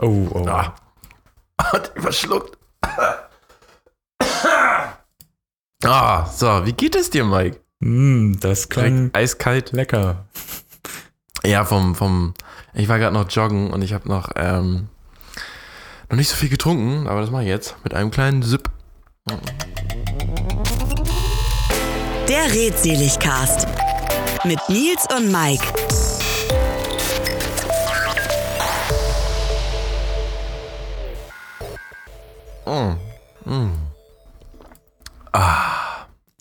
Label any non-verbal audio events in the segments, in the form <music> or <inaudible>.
Oh, oh. Ah. Hat verschluckt. Ah, so, wie geht es dir, Mike? Mm, das klang Direkt eiskalt. lecker. Ja, vom, vom, ich war gerade noch joggen und ich habe noch, ähm, noch nicht so viel getrunken, aber das mache ich jetzt mit einem kleinen Sip. Der Redseligcast mit Nils und Mike.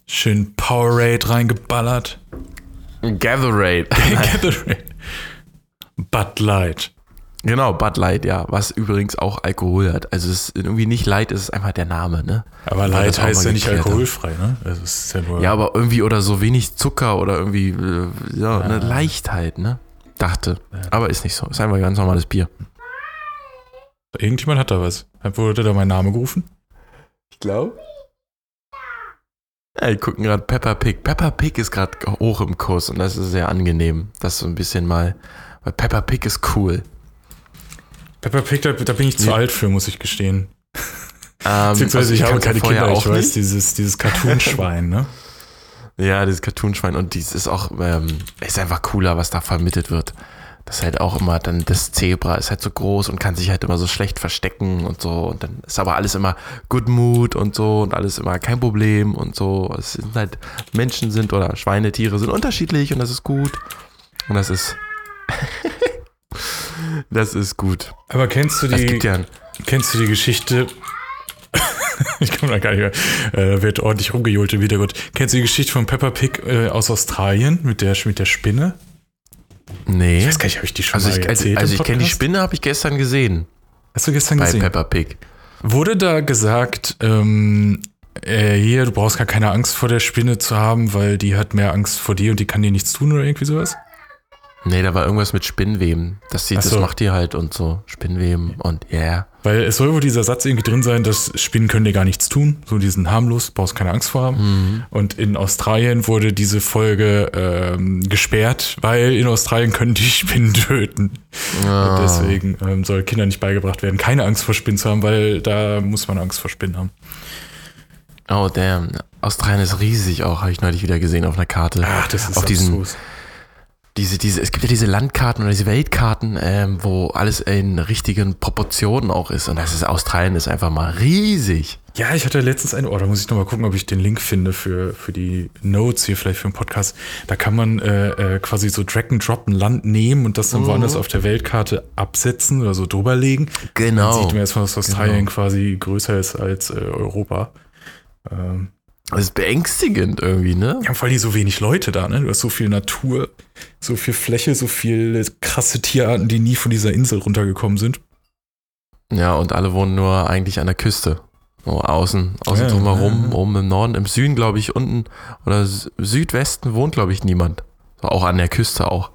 Schön Powerade reingeballert. Gatherade. <laughs> Gatorade. Bud Light. genau, Bud Light, ja, was übrigens auch Alkohol hat. Also es ist irgendwie nicht Light, es ist einfach der Name, ne? Aber Light heißt ja nicht alkoholfrei, ne? Also es ist ja nur. Ja, aber irgendwie oder so wenig Zucker oder irgendwie äh, ja, eine Leichtheit, ne? Dachte. Aber ist nicht so. Ist einfach ganz normales Bier. Irgendjemand hat da was. Wurde da mein Name gerufen? Ich glaube. Ja, die gucken gerade Peppa Pig. Peppa Pig ist gerade hoch im Kurs und das ist sehr angenehm. Das so ein bisschen mal. Weil Peppa Pig ist cool. Peppa Pig, da, da bin ich zu Ja. alt für, muss ich gestehen. Ähm, <laughs> Beziehungsweise also ich, habe kannte keine Kinder, ich auch weiß, nicht. dieses, dieses Cartoon-Schwein, ne? <laughs> Ja, dieses Cartoonschwein und dies ist auch, ähm, ist einfach cooler, was da vermittelt wird. Das ist halt auch immer dann, das Zebra ist halt so groß und kann sich halt immer so schlecht verstecken und so. Und dann ist aber alles immer Good Mood und so und alles immer kein Problem und so. Es sind halt, Menschen sind oder Schweine, Tiere sind unterschiedlich und das ist gut. Und das ist, <laughs> das ist gut. Aber kennst du die, ja, kennst du die Geschichte? <laughs> ich komme da gar nicht mehr. Äh, da wird ordentlich rumgejohlt im Hintergrund. Kennst du die Geschichte von Peppa Pig äh, aus Australien mit der, mit der Spinne? Nee. Ich weiß gar nicht, habe ich die schon Also mal ich, also, erzählt? also ich kenne die? Spinne, habe ich gestern gesehen Hast du gestern bei gesehen? Peppa Pig. Wurde da gesagt, ähm, äh, hier, du brauchst gar keine Angst vor der Spinne zu haben, weil die hat mehr Angst vor dir und die kann dir nichts tun oder irgendwie sowas? Nee, da war irgendwas mit Spinnweben. Das, sieht, Ach das so. macht die halt und so. Spinnweben und ja. Yeah. Weil es soll wohl dieser Satz irgendwie drin sein, dass Spinnen können dir gar nichts tun. So, die sind harmlos, brauchst keine Angst vor haben. Mhm. Und in Australien wurde diese Folge ähm, gesperrt, weil in Australien können die <laughs> Spinnen töten. Ah. Und deswegen ähm, soll Kindern nicht beigebracht werden, keine Angst vor Spinnen zu haben, weil da muss man Angst vor Spinnen haben. Oh, damn. Australien ist riesig auch, habe ich neulich wieder gesehen auf einer Karte. Ach, das ist auf diesen, abstrus. Diese, diese, es gibt ja diese Landkarten oder diese Weltkarten, ähm, wo alles in richtigen Proportionen auch ist. Und das ist Australien ist einfach mal riesig. Ja, ich hatte letztens eine, oh, da muss ich nochmal gucken, ob ich den Link finde für, für die Notes hier vielleicht für den Podcast. Da kann man äh, äh, quasi so Drag and Drop ein Land nehmen und das dann woanders auf der Weltkarte absetzen oder so drüberlegen. Genau. Dann sieht man erstmal, dass Australien quasi größer ist als äh, Europa. Ähm, Das ist beängstigend irgendwie, ne? ja, vor allem so wenig Leute da, ne? Du hast so viel Natur, so viel Fläche, so viele krasse Tierarten, die nie von dieser Insel runtergekommen sind. Ja, und alle wohnen nur eigentlich an der Küste. So außen, außen Ja, drumherum, ja, ja. oben im Norden, im Süden, glaube ich, unten oder Sü- Südwesten wohnt, glaube ich, niemand. Auch an der Küste auch.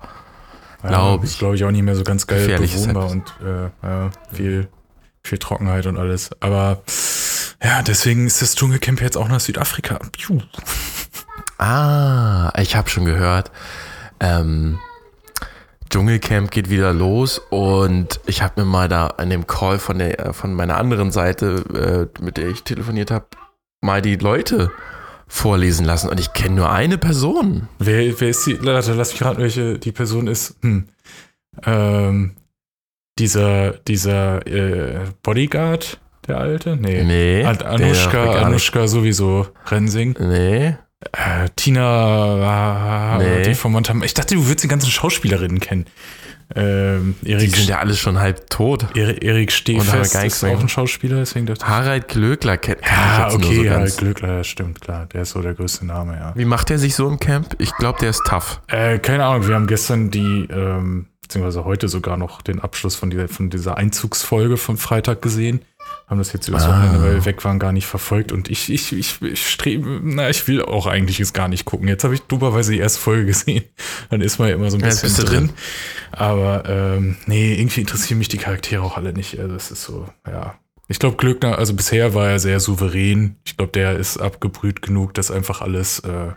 Glaub ist, ich. glaube ich, auch nicht mehr so ganz geil bewohnbar und äh, ja, viel, viel Trockenheit und alles. Aber ja, deswegen ist das Dschungelcamp jetzt auch nach Südafrika. Piu. Ah, ich habe schon gehört. Ähm, Dschungelcamp geht wieder los und ich habe mir mal da an dem Call von der äh, von meiner anderen Seite, äh, mit der ich telefoniert habe, mal die Leute vorlesen lassen und ich kenne nur eine Person. Wer, wer ist die? Warte, lass mich raten, welche die Person ist. Hm. Ähm, dieser, dieser äh, Bodyguard, der alte? Nee. Nee. An Anushka, Anushka sowieso. Rensing. Nee. Äh, Tina, äh, Nee. die von Montana. Ich dachte, du würdest die ganzen Schauspielerinnen kennen. Ähm, Die Erik, sind ja alle schon halb tot. Erik, Erik Stehfest ist auch ein. Schauspieler, deswegen dachte ich. Harald Glöckler kennt kenn Ja, okay, so. Glückler, ja, stimmt, klar. Der ist so der größte Name, ja. Wie macht er sich so im Camp? Ich glaube, der ist tough. Äh, keine Ahnung, wir haben gestern die, ähm, beziehungsweise heute sogar noch den Abschluss von dieser, von dieser Einzugsfolge von Freitag gesehen. Haben das jetzt übers Ah. Wochenende, weil wir weg waren, gar nicht verfolgt. Und ich, ich, ich, ich strebe, na, ich will auch eigentlich es gar nicht gucken. Jetzt habe ich duberweise die erste Folge gesehen. <laughs> Dann ist man ja immer so ein bisschen drin. drin. Aber ähm, nee, irgendwie interessieren mich die Charaktere auch alle nicht. Also es ist so, ja. Ich glaube, Glückner, also bisher war er sehr souverän. Ich glaube, der ist abgebrüht genug, das einfach alles äh,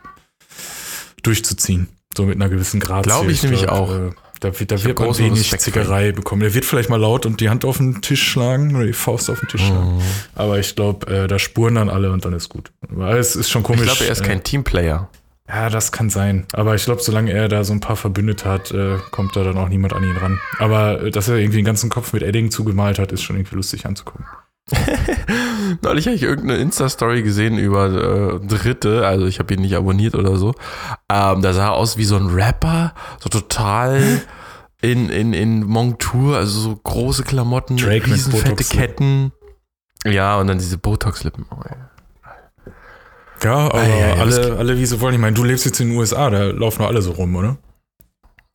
durchzuziehen. So mit einer gewissen Grad. Glaub ich nämlich auch. Äh, Da, wird- da wird man wenig Respekt. Zickerei bekommen. Der wird vielleicht mal laut und die Hand auf den Tisch schlagen oder die Faust auf den Tisch schlagen. Mhm. Aber ich glaube, äh, da spuren dann alle und dann ist gut. Weil es ist schon komisch. Ich glaube, er ist äh, kein Teamplayer. Ja, das kann sein. Aber ich glaube, solange er da so ein paar Verbündete hat, äh, kommt da dann auch niemand an ihn ran. Aber äh, dass er irgendwie den ganzen Kopf mit Edding zugemalt hat, ist schon irgendwie lustig anzugucken. <laughs> Neulich habe ich irgendeine Insta-Story gesehen über äh, Dritte, also ich habe ihn nicht abonniert oder so. Ähm, da sah er aus wie so ein Rapper, so total <laughs> in, in, in Montur, also so große Klamotten, Drake riesenfette. Ketten. Ja, und dann diese Botox-Lippen. Oh, ja. Ja, aber Ah, ja, alle, alle wie sie wollen. Ich meine, du lebst jetzt in den USA, da laufen doch alle so rum, oder?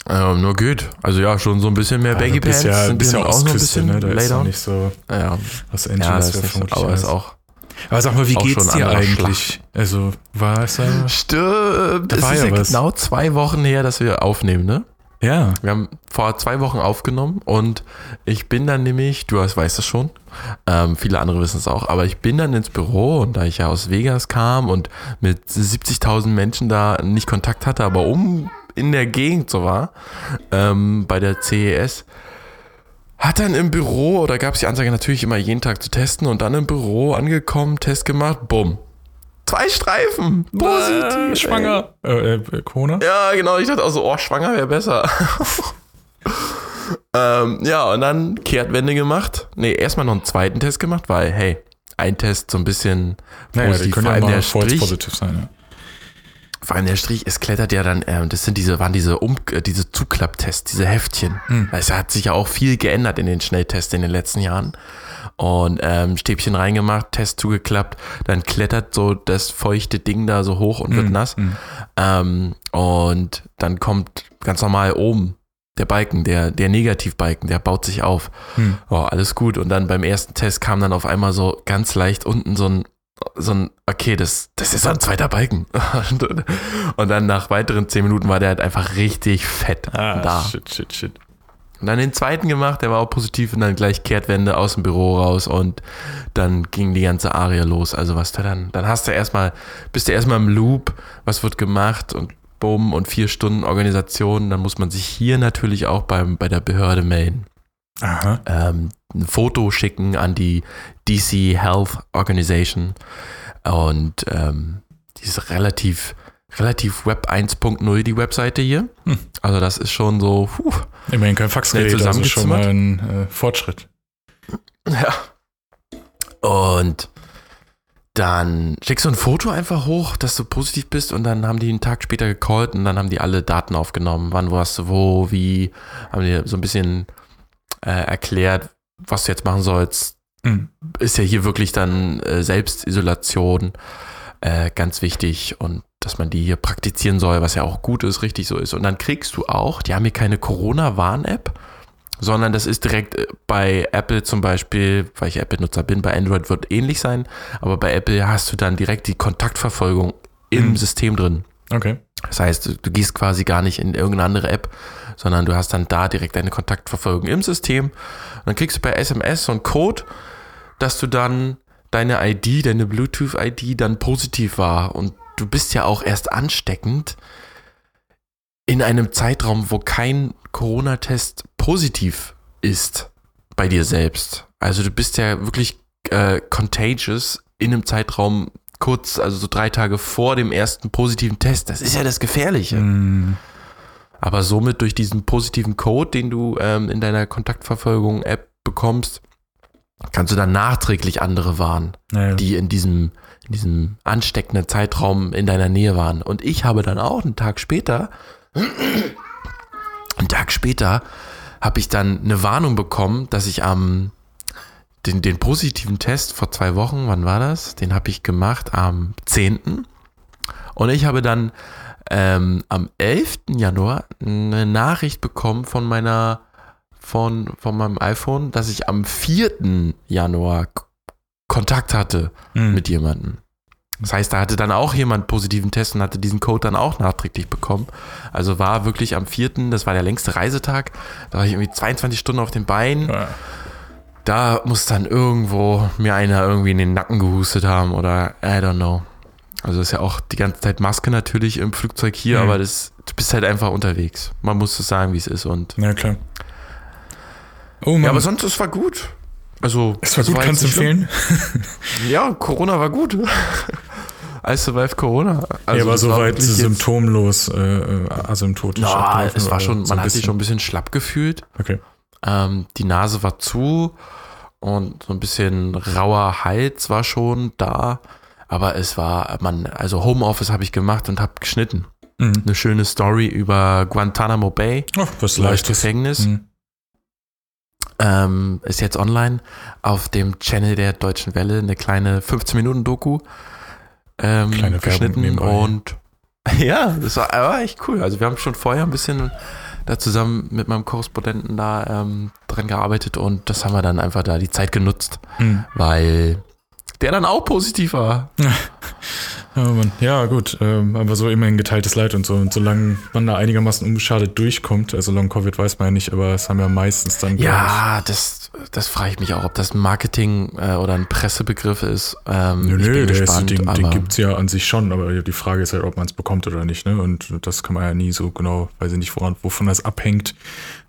Ähm, nur geht. Also ja, schon so ein bisschen mehr Baggy Pants. ja, ja dann auch so ein bisschen ne? Da ist ja nicht so Ja, Los ja, Angeles. das nicht, vermutlich aber ist auch. Aber sag mal, wie geht's ein dir eigentlich? Also, war es da? Stimmt. Es war ist ja ja genau zwei Wochen her, dass wir aufnehmen, ne? Ja. Wir haben vor zwei Wochen aufgenommen und ich bin dann nämlich, du weißt weißt es schon, ähm, viele andere wissen es auch, aber ich bin dann ins Büro und da ich ja aus Vegas kam und mit 70.000 Menschen da nicht Kontakt hatte, aber um in der Gegend so war, ähm, bei der CES, hat dann im Büro, oder gab es die Ansage natürlich immer jeden Tag zu testen und dann im Büro angekommen, Test gemacht, bumm. Zwei Streifen, positiv. Äh, schwanger. Äh, äh, Corona? Ja, genau. Ich dachte auch so, oh, schwanger wäre besser. <laughs> ähm, ja, und dann Kehrtwende gemacht. Nee, erstmal noch einen zweiten Test gemacht, weil, hey, ein Test so ein bisschen Naja, die positiv. können vor ja allem mal false positiv sein. Ja. Vor allem der Strich, es klettert ja dann, ähm, das sind diese, waren diese um, äh, diese Zuklapptests, diese Heftchen. Hm. Es hat sich ja auch viel geändert in den Schnelltests in den letzten Jahren. Und ähm, Stäbchen reingemacht, Test zugeklappt, dann klettert so das feuchte Ding da so hoch und Hm. wird nass. Ähm, und dann kommt ganz normal oben der Balken, der, der Negativbalken, der baut sich auf. Hm. Oh, alles gut. Und dann beim ersten Test kam dann auf einmal so ganz leicht unten so ein, so ein, okay, das, das ist so ein zweiter Balken. <laughs> Und, dann nach weiteren zehn Minuten war der halt einfach richtig fett Ah, da. shit, shit, shit. Und dann den zweiten gemacht, der war auch positiv und dann gleich Kehrtwende aus dem Büro raus und dann ging die ganze Aria los. Also was da dann, dann hast du erstmal, bist du erstmal im Loop, was wird gemacht und bumm und vier Stunden Organisation. Dann muss man sich hier natürlich auch beim, bei der Behörde melden. Aha. Ähm, ein Foto schicken an die DC Health Organization und ähm, die ist relativ, relativ Web 1.0 die Webseite hier. Hm. Also das ist schon so, puh, Immerhin kein Faxgerät, Schnell also schon mal ein äh, Fortschritt. Ja. Und dann schickst du ein Foto einfach hoch, dass du positiv bist und dann haben die einen Tag später gecallt und dann haben die alle Daten aufgenommen. Wann warst du wo, wie, haben die so ein bisschen äh, erklärt, was du jetzt machen sollst. Hm. Ist ja hier wirklich dann äh, Selbstisolation äh, ganz wichtig und dass man die hier praktizieren soll, was ja auch gut ist, richtig so ist. Und dann kriegst du auch, die haben hier keine Corona-Warn-App, sondern das ist direkt äh, bei Apple zum Beispiel, weil ich Apple-Nutzer bin, bei Android wird ähnlich sein, aber bei Apple hast du dann direkt die Kontaktverfolgung im Mhm. System drin. Okay. Das heißt, du, du gehst quasi gar nicht in irgendeine andere App, sondern du hast dann da direkt deine Kontaktverfolgung im System. Und dann kriegst du per SMS so einen Code, dass du dann deine ID, deine Bluetooth-ID dann positiv war. Und du bist ja auch erst ansteckend in einem Zeitraum, wo kein Corona-Test positiv ist bei dir selbst. Also du bist ja wirklich äh, contagious in einem Zeitraum kurz, also so drei Tage vor dem ersten positiven Test. Das ist ja das Gefährliche. Hm. Aber somit durch diesen positiven Code, den du ähm, in deiner Kontaktverfolgung-App bekommst, kannst du dann nachträglich andere warnen, Naja. die in diesem, in diesem ansteckenden Zeitraum in deiner Nähe waren. Und ich habe dann auch einen Tag später, <clears throat> einen Tag später, habe ich dann eine Warnung bekommen, dass ich am den, den positiven Test vor zwei Wochen, wann war das? Den habe ich gemacht am 10. Und ich habe dann ähm, am 11. Januar eine Nachricht bekommen von meiner von, von meinem iPhone, dass ich am 4. Januar Kontakt hatte Hm. mit jemandem. Das heißt, da hatte dann auch jemand positiven Test und hatte diesen Code dann auch nachträglich bekommen. Also war wirklich am 4., das war der längste Reisetag, da war ich irgendwie 22 Stunden auf den Beinen. Ja. Da muss dann irgendwo mir einer irgendwie in den Nacken gehustet haben oder I don't know. Also ist ja auch die ganze Zeit Maske natürlich im Flugzeug hier, Mhm. aber das, du bist halt einfach unterwegs. Man muss es sagen, wie es ist. Und Ja, klar. Oh Mann. ja, aber sonst, es war gut. Also, es war gut, jetzt kannst du empfehlen? Ja, Corona war gut. <laughs> I survived Corona. Also ja, aber war soweit symptomlos, äh, äh, asymptotisch. Ja, es war schon, man hat sich schon ein bisschen schlapp gefühlt. Okay. Ähm, die Nase war zu und so ein bisschen rauer Hals war schon da. Aber es war, man, also Homeoffice habe ich gemacht und habe geschnitten. Mhm. Eine schöne Story über Guantanamo Bay, Oh, was das Leichtes. Gefängnis. Mhm. Ähm, ist jetzt online auf dem Channel der Deutschen Welle, eine kleine 15-Minuten-Doku. Ähm, Kleine geschnitten und <laughs> ja, das war, war echt cool. Also wir haben schon vorher ein bisschen da zusammen mit meinem Korrespondenten da ähm, dran gearbeitet und das haben wir dann einfach da die Zeit genutzt, Mhm. weil der dann auch positiv war. <laughs> Ja, gut, ähm, aber so immerhin geteiltes Leid und so. Und solange man da einigermaßen unbeschadet durchkommt, also Long Covid weiß man ja nicht, aber es haben ja meistens dann. Ja, das, das frage ich mich auch, ob das ein Marketing äh, oder ein Pressebegriff ist. Ähm, Nö, nö, der ist, gespannt, den, den aber- gibt's ja an sich schon, aber die Frage ist halt, ob man es bekommt oder nicht, ne? Und das kann man ja nie so genau, weiß ich nicht, woran, wovon das abhängt.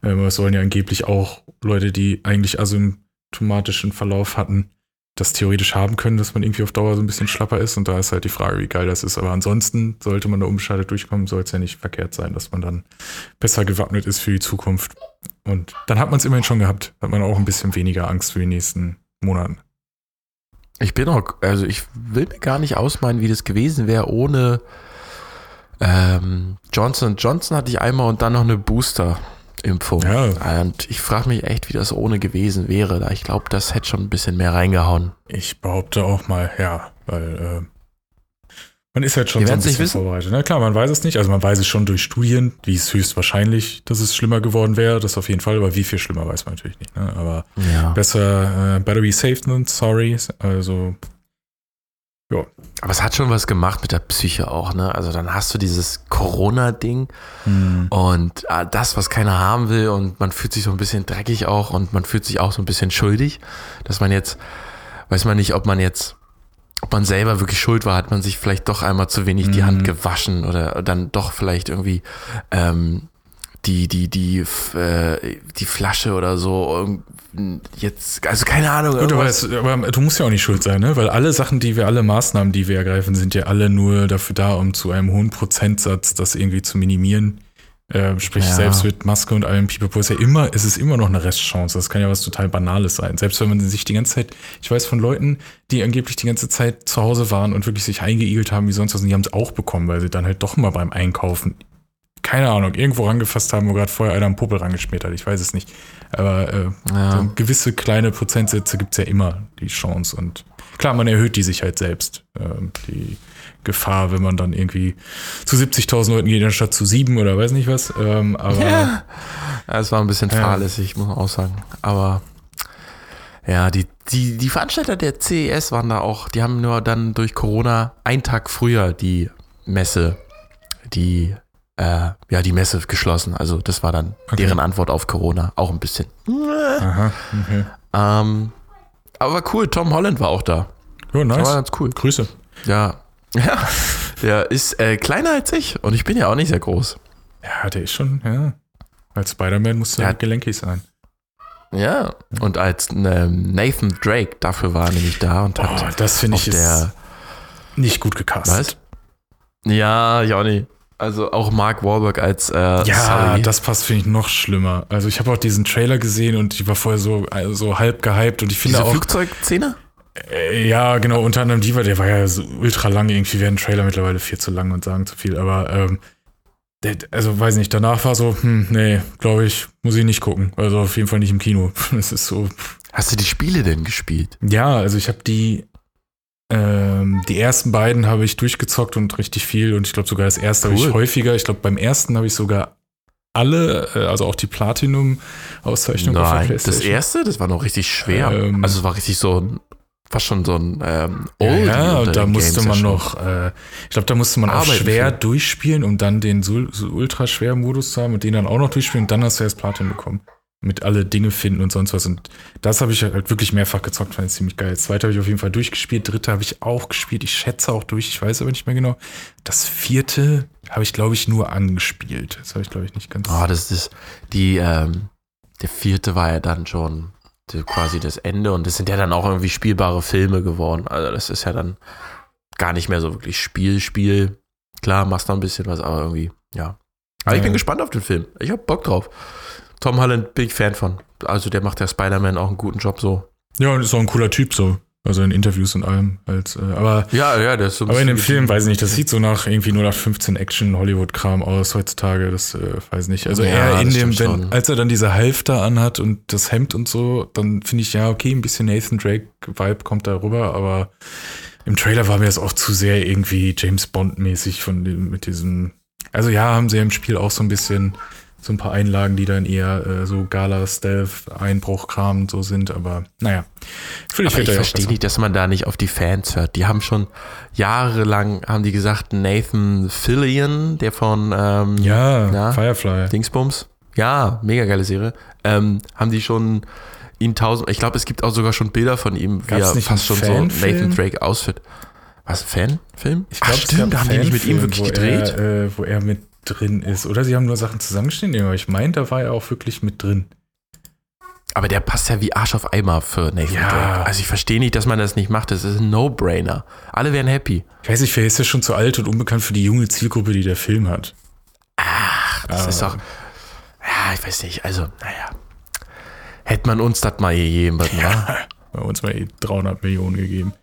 Ähm, es sollen ja angeblich auch Leute, die eigentlich asymptomatischen Verlauf hatten, das theoretisch haben können, dass man irgendwie auf Dauer so ein bisschen schlapper ist. Und da ist halt die Frage, wie geil das ist. Aber ansonsten sollte man da unbeschadet durchkommen, soll es ja nicht verkehrt sein, dass man dann besser gewappnet ist für die Zukunft. Und dann hat man es immerhin schon gehabt. Hat man auch ein bisschen weniger Angst für die nächsten Monaten. Ich bin auch, also ich will mir gar nicht ausmalen, wie das gewesen wäre ohne ähm, Johnson Johnson hatte ich einmal und dann noch eine Booster-Impfung. Ja. Und ich frage mich echt, wie das ohne gewesen wäre. Da ich glaube, das hätte schon ein bisschen mehr reingehauen. Ich behaupte auch mal, ja, weil äh, man ist halt schon so ein nicht bisschen vorbereitet. Na klar, man weiß es nicht. Also man weiß es schon durch Studien, wie es höchstwahrscheinlich, dass es schlimmer geworden wäre. Das auf jeden Fall, aber wie viel schlimmer weiß man natürlich nicht. Ne? Aber Ja. besser, äh, better be safe than sorry. Also Aber es hat schon was gemacht mit der Psyche auch, ne? Also dann hast du dieses Corona-Ding und ah, das, was keiner haben will und man fühlt sich so ein bisschen dreckig auch und man fühlt sich auch so ein bisschen schuldig, dass man jetzt, weiß man nicht, ob man jetzt, ob man selber wirklich schuld war, hat man sich vielleicht doch einmal zu wenig die Mhm. Hand gewaschen oder dann doch vielleicht irgendwie ähm, die, die, die, äh, die Flasche oder so jetzt, also keine Ahnung. Gut, aber, es, aber du musst ja auch nicht schuld sein, ne? Weil alle Sachen, die wir, alle Maßnahmen, die wir ergreifen, sind ja alle nur dafür da, um zu einem hohen Prozentsatz das irgendwie zu minimieren. Äh, sprich, Ja. selbst mit Maske und allem Pipapo ist ja immer, es ist immer noch eine Restchance. Das kann ja was total Banales sein. Selbst wenn man sich die ganze Zeit, ich weiß von Leuten, die angeblich die ganze Zeit zu Hause waren und wirklich sich eingeigelt haben wie sonst was, und die haben es auch bekommen, weil sie dann halt doch mal beim Einkaufen, keine Ahnung, irgendwo rangefasst haben, wo gerade vorher einer am Popel rangeschmiert hat. Ich weiß es nicht. Aber äh, Ja. so gewisse kleine Prozentsätze gibt's ja immer, die Chance. Und klar, man erhöht die sich halt selbst. Ähm, die Gefahr, wenn man dann irgendwie zu 70.000 Leuten geht, anstatt zu sieben oder weiß nicht was. Ähm, aber Ja. ja, es war ein bisschen Ja. fahrlässig, muss man auch sagen. Aber ja, die, die, die Veranstalter der CES waren da auch, die haben nur dann durch Corona einen Tag früher die Messe, die, äh, ja, die Messe geschlossen. Also das war dann Okay. deren Antwort auf Corona. Auch ein bisschen. aha, okay. Ähm, aber war cool, Tom Holland war auch da. Ja, Das war nice. ganz cool. Grüße. Ja. <laughs> Ja, der ist äh, kleiner als ich und ich bin ja auch nicht sehr groß. Ja, der ist schon, ja. Als Spider-Man musste Ja. er gelenkig sein. Ja, und als ähm, Nathan Drake dafür war er nämlich da und hat Oh, das finde ich der nicht gut gecastet. Was? Ja, ja auch nicht. Also auch Mark Wahlberg als äh, Ja, Sully. das passt, finde ich, noch schlimmer. Also ich habe auch diesen Trailer gesehen und ich war vorher so, also so halb gehypt und ich finde Diese auch. Flugzeugszene? Äh, Ja, genau, unter anderem die war, der war ja so ultra lang, irgendwie werden Trailer mittlerweile viel zu lang und sagen zu viel, aber ähm, der, also weiß nicht, danach war so, hm, nee, glaube ich, muss ich nicht gucken. Also auf jeden Fall nicht im Kino. <laughs> Es ist so. Hast du die Spiele denn gespielt? Ja, also ich habe die, ähm, die ersten beiden habe ich durchgezockt und richtig viel und ich glaube sogar das erste habe ich Cool. häufiger. Ich glaube beim ersten habe ich sogar alle, äh, also auch die Platinum-Auszeichnung Nein, das erste, das war noch richtig schwer. Ähm. also es war richtig so ein, fast schon so ein ähm, Ja, Oldie ja und da den musste Games man noch, äh, ich glaube, da musste man auch Arbeiten schwer für. durchspielen, um dann den so, so ultra schweren Modus zu haben und den dann auch noch durchspielen und dann hast du erst Platin bekommen. Mit alle Dinge finden und sonst was. Und das habe ich halt wirklich mehrfach gezockt, fand ich ziemlich geil. Das zweite habe ich auf jeden Fall durchgespielt, dritte habe ich auch gespielt, ich schätze auch durch, ich weiß aber nicht mehr genau. Das vierte habe ich, glaube ich, nur angespielt. Das habe ich, glaube ich, nicht ganz. Oh, das ist die, ähm, der vierte war ja dann schon quasi das Ende und das sind ja dann auch irgendwie spielbare Filme geworden. Also das ist ja dann gar nicht mehr so wirklich Spiel, Spiel. Klar, machst noch ein bisschen was, aber irgendwie, ja. Aber ich bin gespannt auf den Film. Ich habe Bock drauf. Tom Holland bin ich Fan von. Also der macht ja Spider-Man auch einen guten Job so. Ja, und ist auch ein cooler Typ so. Also in Interviews und allem. Als, äh, aber ja, ja, ist so Aber in dem Film, weiß ich nicht, das sieht so nach irgendwie nur nach 15 Action-Hollywood-Kram aus heutzutage. Das äh, weiß nicht. Also Ja, er in das dem, wenn, als er dann diese Halfter anhat und das Hemd und so, dann finde ich, ja, okay, ein bisschen Nathan Drake-Vibe kommt da rüber, aber im Trailer war mir das auch zu sehr irgendwie James Bond-mäßig von dem, mit diesem. Also ja, haben sie ja im Spiel auch so ein bisschen so ein paar Einlagen, die dann eher äh, so Gala-Stealth-Einbruch-Kram und so sind, aber naja. Vielleicht Aber ich er verstehe nicht, dass man da nicht auf die Fans hört. Die haben schon jahrelang, haben die gesagt, Nathan Fillion, der von ähm, Ja, Na? Firefly. Dingsbums, ja, mega geile Serie, ähm, haben die schon ihn tausend, ich glaube, es gibt auch sogar schon Bilder von ihm, wie Gab's er fast schon so? Nathan Drake ausführt. Was, Fanfilm? Ich glaube, Ach, stimmt, da haben die nicht mit ihm wirklich wo gedreht. Er, äh, wo er mit drin ist. Oder sie haben nur Sachen zusammengeschnitten, aber ich meine, da war er auch wirklich mit drin. Aber der passt ja wie Arsch auf Eimer für Nathan Ja. Drake. Also ich verstehe nicht, dass man das nicht macht. Das ist ein No-Brainer. Alle wären happy. Ich weiß nicht, vielleicht ist er schon zu alt und unbekannt für die junge Zielgruppe, die der Film hat. Das Aber- ist doch. Ja, ich weiß nicht. Also, naja. Hätte man uns das mal gegeben, würden, wa? <laughs> Bei uns mal eh 300 Millionen gegeben.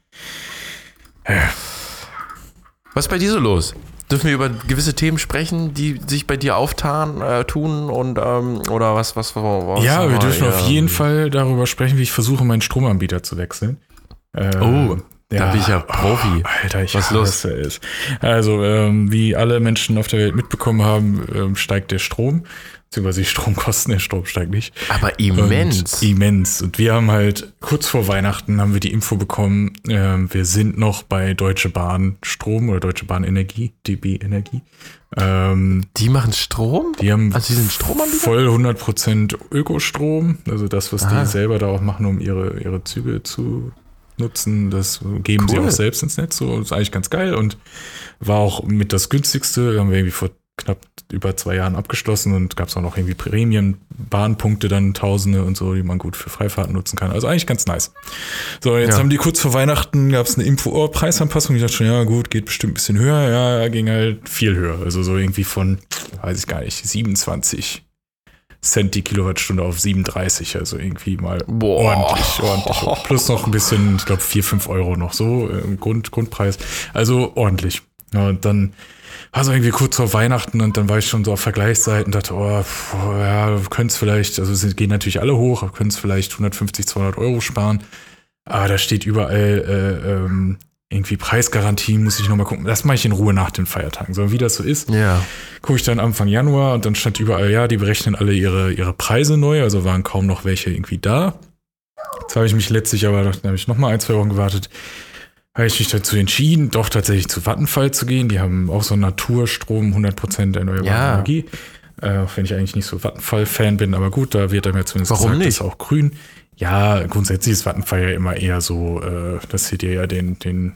Was ist bei dir so los? Dürfen wir über gewisse Themen sprechen, die sich bei dir auftan, äh, tun und ähm, oder was, was, was ja, wir dürfen auf jeden Fall darüber sprechen, wie ich versuche, meinen Stromanbieter zu wechseln. Ähm, Oh, da bin ich ja Profi. Oh, Alter, ich Was los? hasse es. Also, ähm, wie alle Menschen auf der Welt mitbekommen haben, ähm, steigt der Strom, beziehungsweise die Stromkosten, der Strom steigt nicht. Aber immens. Und immens. Und wir haben halt kurz vor Weihnachten haben wir die Info bekommen, ähm, wir sind noch bei Deutsche Bahn Strom oder Deutsche Bahn Energie, DB Energie. Ähm, die machen Strom? die haben Also die sind Stromanbieter? voll 100% Ökostrom, also das, was Ah. die selber da auch machen, um ihre, ihre Züge zu nutzen, das geben sie Cool. auch selbst ins Netz. So ist eigentlich ganz geil und war auch mit das günstigste. Haben wir irgendwie vor knapp über zwei Jahren abgeschlossen und gab es auch noch irgendwie Prämien-Bahnpunkte, dann Tausende und so, die man gut für Freifahrten nutzen kann. Also eigentlich ganz nice. So, jetzt Ja. haben die kurz vor Weihnachten gab es eine Info oh, Preisanpassung. Ich dachte schon, ja gut, geht bestimmt ein bisschen höher. Ja, ging halt viel höher. Also so irgendwie von, weiß ich gar nicht, 27 Cent die Kilowattstunde auf 37. Also irgendwie mal Boah. ordentlich, ordentlich. Plus noch ein bisschen, ich glaube 4, 5 Euro noch so im Grund, Grundpreis. Also ordentlich. Ja, und dann war so irgendwie kurz vor Weihnachten und dann war ich schon so auf Vergleichsseiten dachte, oh, pf, ja, können es vielleicht, also sie gehen natürlich alle hoch, können es vielleicht 150, 200 Euro sparen. Aber da steht überall äh, ähm, irgendwie Preisgarantie, muss ich nochmal gucken. Das mache ich in Ruhe nach den Feiertagen. So wie das so ist, Ja. gucke ich dann Anfang Januar und dann stand überall, ja, die berechnen alle ihre, ihre Preise neu, also waren kaum noch welche irgendwie da. Jetzt habe ich mich letztlich aber, dann habe ich nochmal ein, zwei Wochen gewartet, habe ich mich dazu entschieden, doch tatsächlich zu Vattenfall zu gehen. Die haben auch so Naturstrom, 100% erneuerbare Ja. Energie. Äh, auch wenn ich eigentlich nicht so Vattenfall-Fan bin, aber gut, da wird dann ja zumindest Warum gesagt, nicht? ist auch grün. Ja, grundsätzlich ist Vattenfall ja immer eher so, äh, dass sie dir ja den, den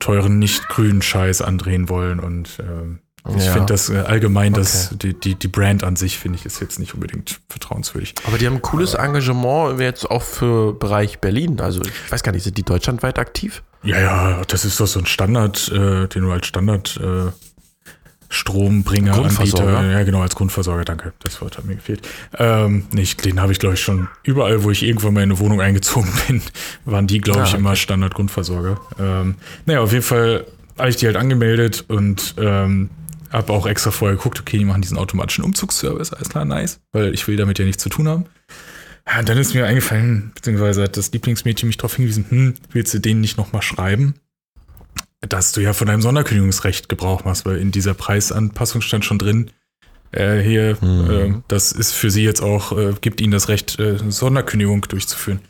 teuren, nicht grünen Scheiß andrehen wollen und ähm, ich Ja. finde das äh, allgemein, das, die, die, die Brand an sich, finde ich, ist jetzt nicht unbedingt vertrauenswürdig. Aber die haben ein cooles Engagement jetzt auch für Bereich Berlin. Also ich weiß gar nicht, sind die deutschlandweit aktiv? Ja, ja, das ist doch so ein Standard, äh, den du als Standard äh, Strombringer, Grundversorger. Anbieter, ja genau, als Grundversorger, danke, das Wort hat mir gefehlt. Ähm, nicht, den habe ich glaube ich schon überall, wo ich irgendwann mal in eine Wohnung eingezogen <laughs> bin, waren die glaube Ah, ich okay. immer Standard Grundversorger. Ähm, naja, auf jeden Fall habe ich die halt angemeldet und ähm, habe auch extra vorher geguckt, okay, die machen diesen automatischen Umzugsservice, alles klar, nice, weil ich will damit ja nichts zu tun haben. Ja, dann ist mir eingefallen, beziehungsweise hat das Lieblingsmädchen mich darauf hingewiesen, hm, willst du denen nicht nochmal schreiben? dass du ja von deinem Sonderkündigungsrecht Gebrauch machst, weil in dieser Preisanpassung stand schon drin, äh, hier, Mhm. äh, das ist für sie jetzt auch, äh, gibt ihnen das Recht, äh, Sonderkündigung durchzuführen.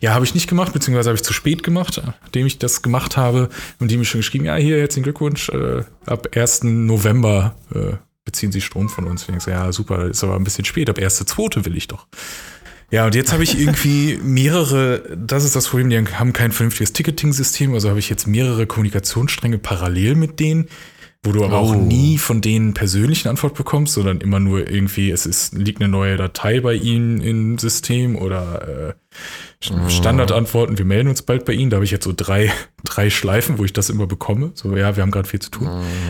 Ja, habe ich nicht gemacht, beziehungsweise habe ich zu spät gemacht, nachdem ich das gemacht habe und die mir schon geschrieben, ja, hier, herzlichen Glückwunsch, äh, ab 1. November äh, beziehen sie Strom von uns. Ich so, ja, super, ist aber ein bisschen spät, ab 1.2. will ich doch. Ja, und jetzt habe ich irgendwie mehrere, das ist das Problem, die haben kein vernünftiges Ticketing-System, also habe ich jetzt mehrere Kommunikationsstränge parallel mit denen, wo du aber Oh. auch nie von denen persönlichen Antwort bekommst, sondern immer nur irgendwie, es ist, liegt eine neue Datei bei ihnen im System oder äh, Standardantworten, wir melden uns bald bei Ihnen. Da habe ich jetzt so drei, <laughs> drei Schleifen, wo ich das immer bekomme. So, ja, wir haben gerade viel zu tun.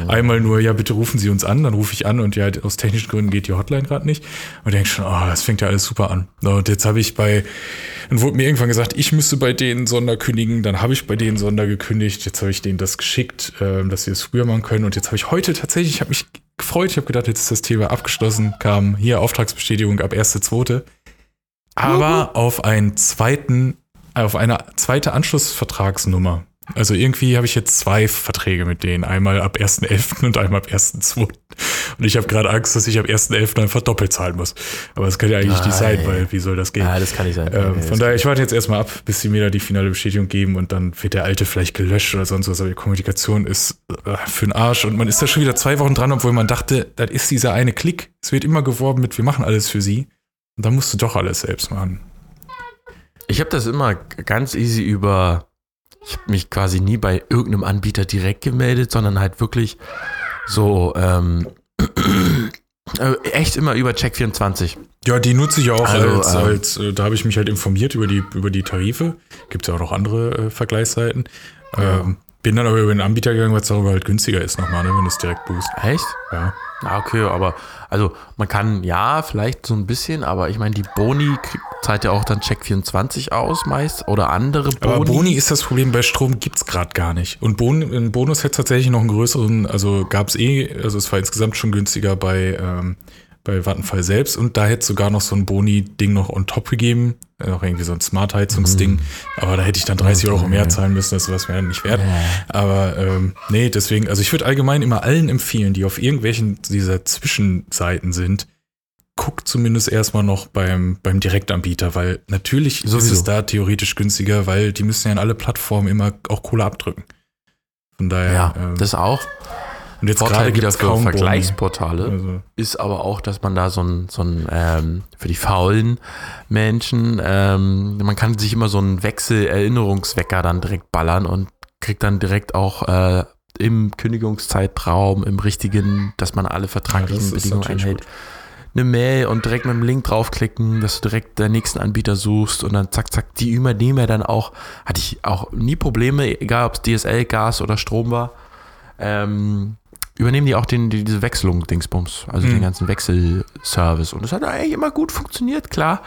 Einmal nur, ja, bitte rufen Sie uns an, dann rufe ich an und ja, aus technischen Gründen geht die Hotline gerade nicht. Und denke schon, oh, das fängt ja alles super an. Und jetzt habe ich bei, dann wurde mir irgendwann gesagt, ich müsste bei denen Sonder kündigen, dann habe ich bei denen Sonder gekündigt, jetzt habe ich denen das geschickt, ähm, dass sie es früher machen können. Und jetzt habe ich heute tatsächlich, ich habe mich gefreut, ich habe gedacht, jetzt ist das Thema abgeschlossen, kam hier Auftragsbestätigung ab 1.2 aber auf einen zweiten, auf eine zweite Anschlussvertragsnummer. Also irgendwie habe ich jetzt zwei Verträge mit denen. Einmal ab 1.11. und einmal ab 1.2. Und ich habe gerade Angst, dass ich ab 1.11. einfach doppelt zahlen muss. Aber das kann ja eigentlich nicht sein, Nein. weil wie soll das gehen? Ja, das kann nicht sein. Ähm, Nee, von daher, ich warte jetzt erstmal ab, bis sie mir da die finale Bestätigung geben und dann wird der alte vielleicht gelöscht oder sonst was. Aber die Kommunikation ist äh, für den Arsch und man ist da schon wieder zwei Wochen dran, obwohl man dachte, das ist dieser eine Klick. Es wird immer geworben mit, wir machen alles für sie. Und dann musst du doch alles selbst machen. Ich habe das immer ganz easy über. Ich habe mich quasi nie bei irgendeinem Anbieter direkt gemeldet, sondern halt wirklich so ähm, <clears throat> äh, echt immer über Check24. Ja, die nutze ich auch Also, als, ähm, als äh, da habe ich mich halt informiert über die, über die Tarife. Gibt ja auch noch andere äh, Vergleichsseiten. Ähm, bin dann aber über den Anbieter gegangen, weil es darüber halt günstiger ist nochmal, ne, wenn du es direkt boost. Echt? Ja. Ja, okay, aber also man kann ja vielleicht so ein bisschen, aber ich meine, die Boni zahlt ja auch dann Check24 aus meist oder andere Boni. Aber Boni ist das Problem, bei Strom gibt's grad gar nicht. Und Bon, ein Bonus hätte tatsächlich noch einen größeren, also gab's eh, also es war insgesamt schon günstiger bei, ähm, bei Vattenfall selbst und da hätte es sogar noch so ein Boni-Ding noch on top gegeben, noch irgendwie so ein Smart-Heizungsding, aber da hätte ich dann 30 Euro mehr zahlen müssen, das was mir dann nicht wert. Aber ähm, nee, deswegen, also ich würde allgemein immer allen empfehlen, die auf irgendwelchen dieser Zwischenseiten sind, guckt zumindest erstmal noch beim, beim Direktanbieter, weil natürlich ist Sowieso. es da theoretisch günstiger, weil die müssen ja in alle Plattformen immer auch Kohle abdrücken. Von daher, ja, ähm, das auch. Und jetzt Vorteil gerade wieder für Vergleichsportale. Also, ist aber auch, dass man da so ein, so ein ähm, für die faulen Menschen, ähm, man kann sich immer so einen Wechsel-Erinnerungswecker dann direkt ballern und kriegt dann direkt auch äh, im Kündigungszeitraum, im richtigen, dass man alle vertraglichen Ja, Bedingungen einhält, gut. eine Mail und direkt mit dem Link draufklicken, dass du direkt den nächsten Anbieter suchst und dann zack, zack, die übernehmen ja dann auch, hatte ich auch nie Probleme, egal ob es DSL, Gas oder Strom war, ähm, übernehmen die auch den, die, diese Wechselung, Dingsbums, also den Mhm. ganzen Wechselservice. Und das hat eigentlich immer gut funktioniert, klar.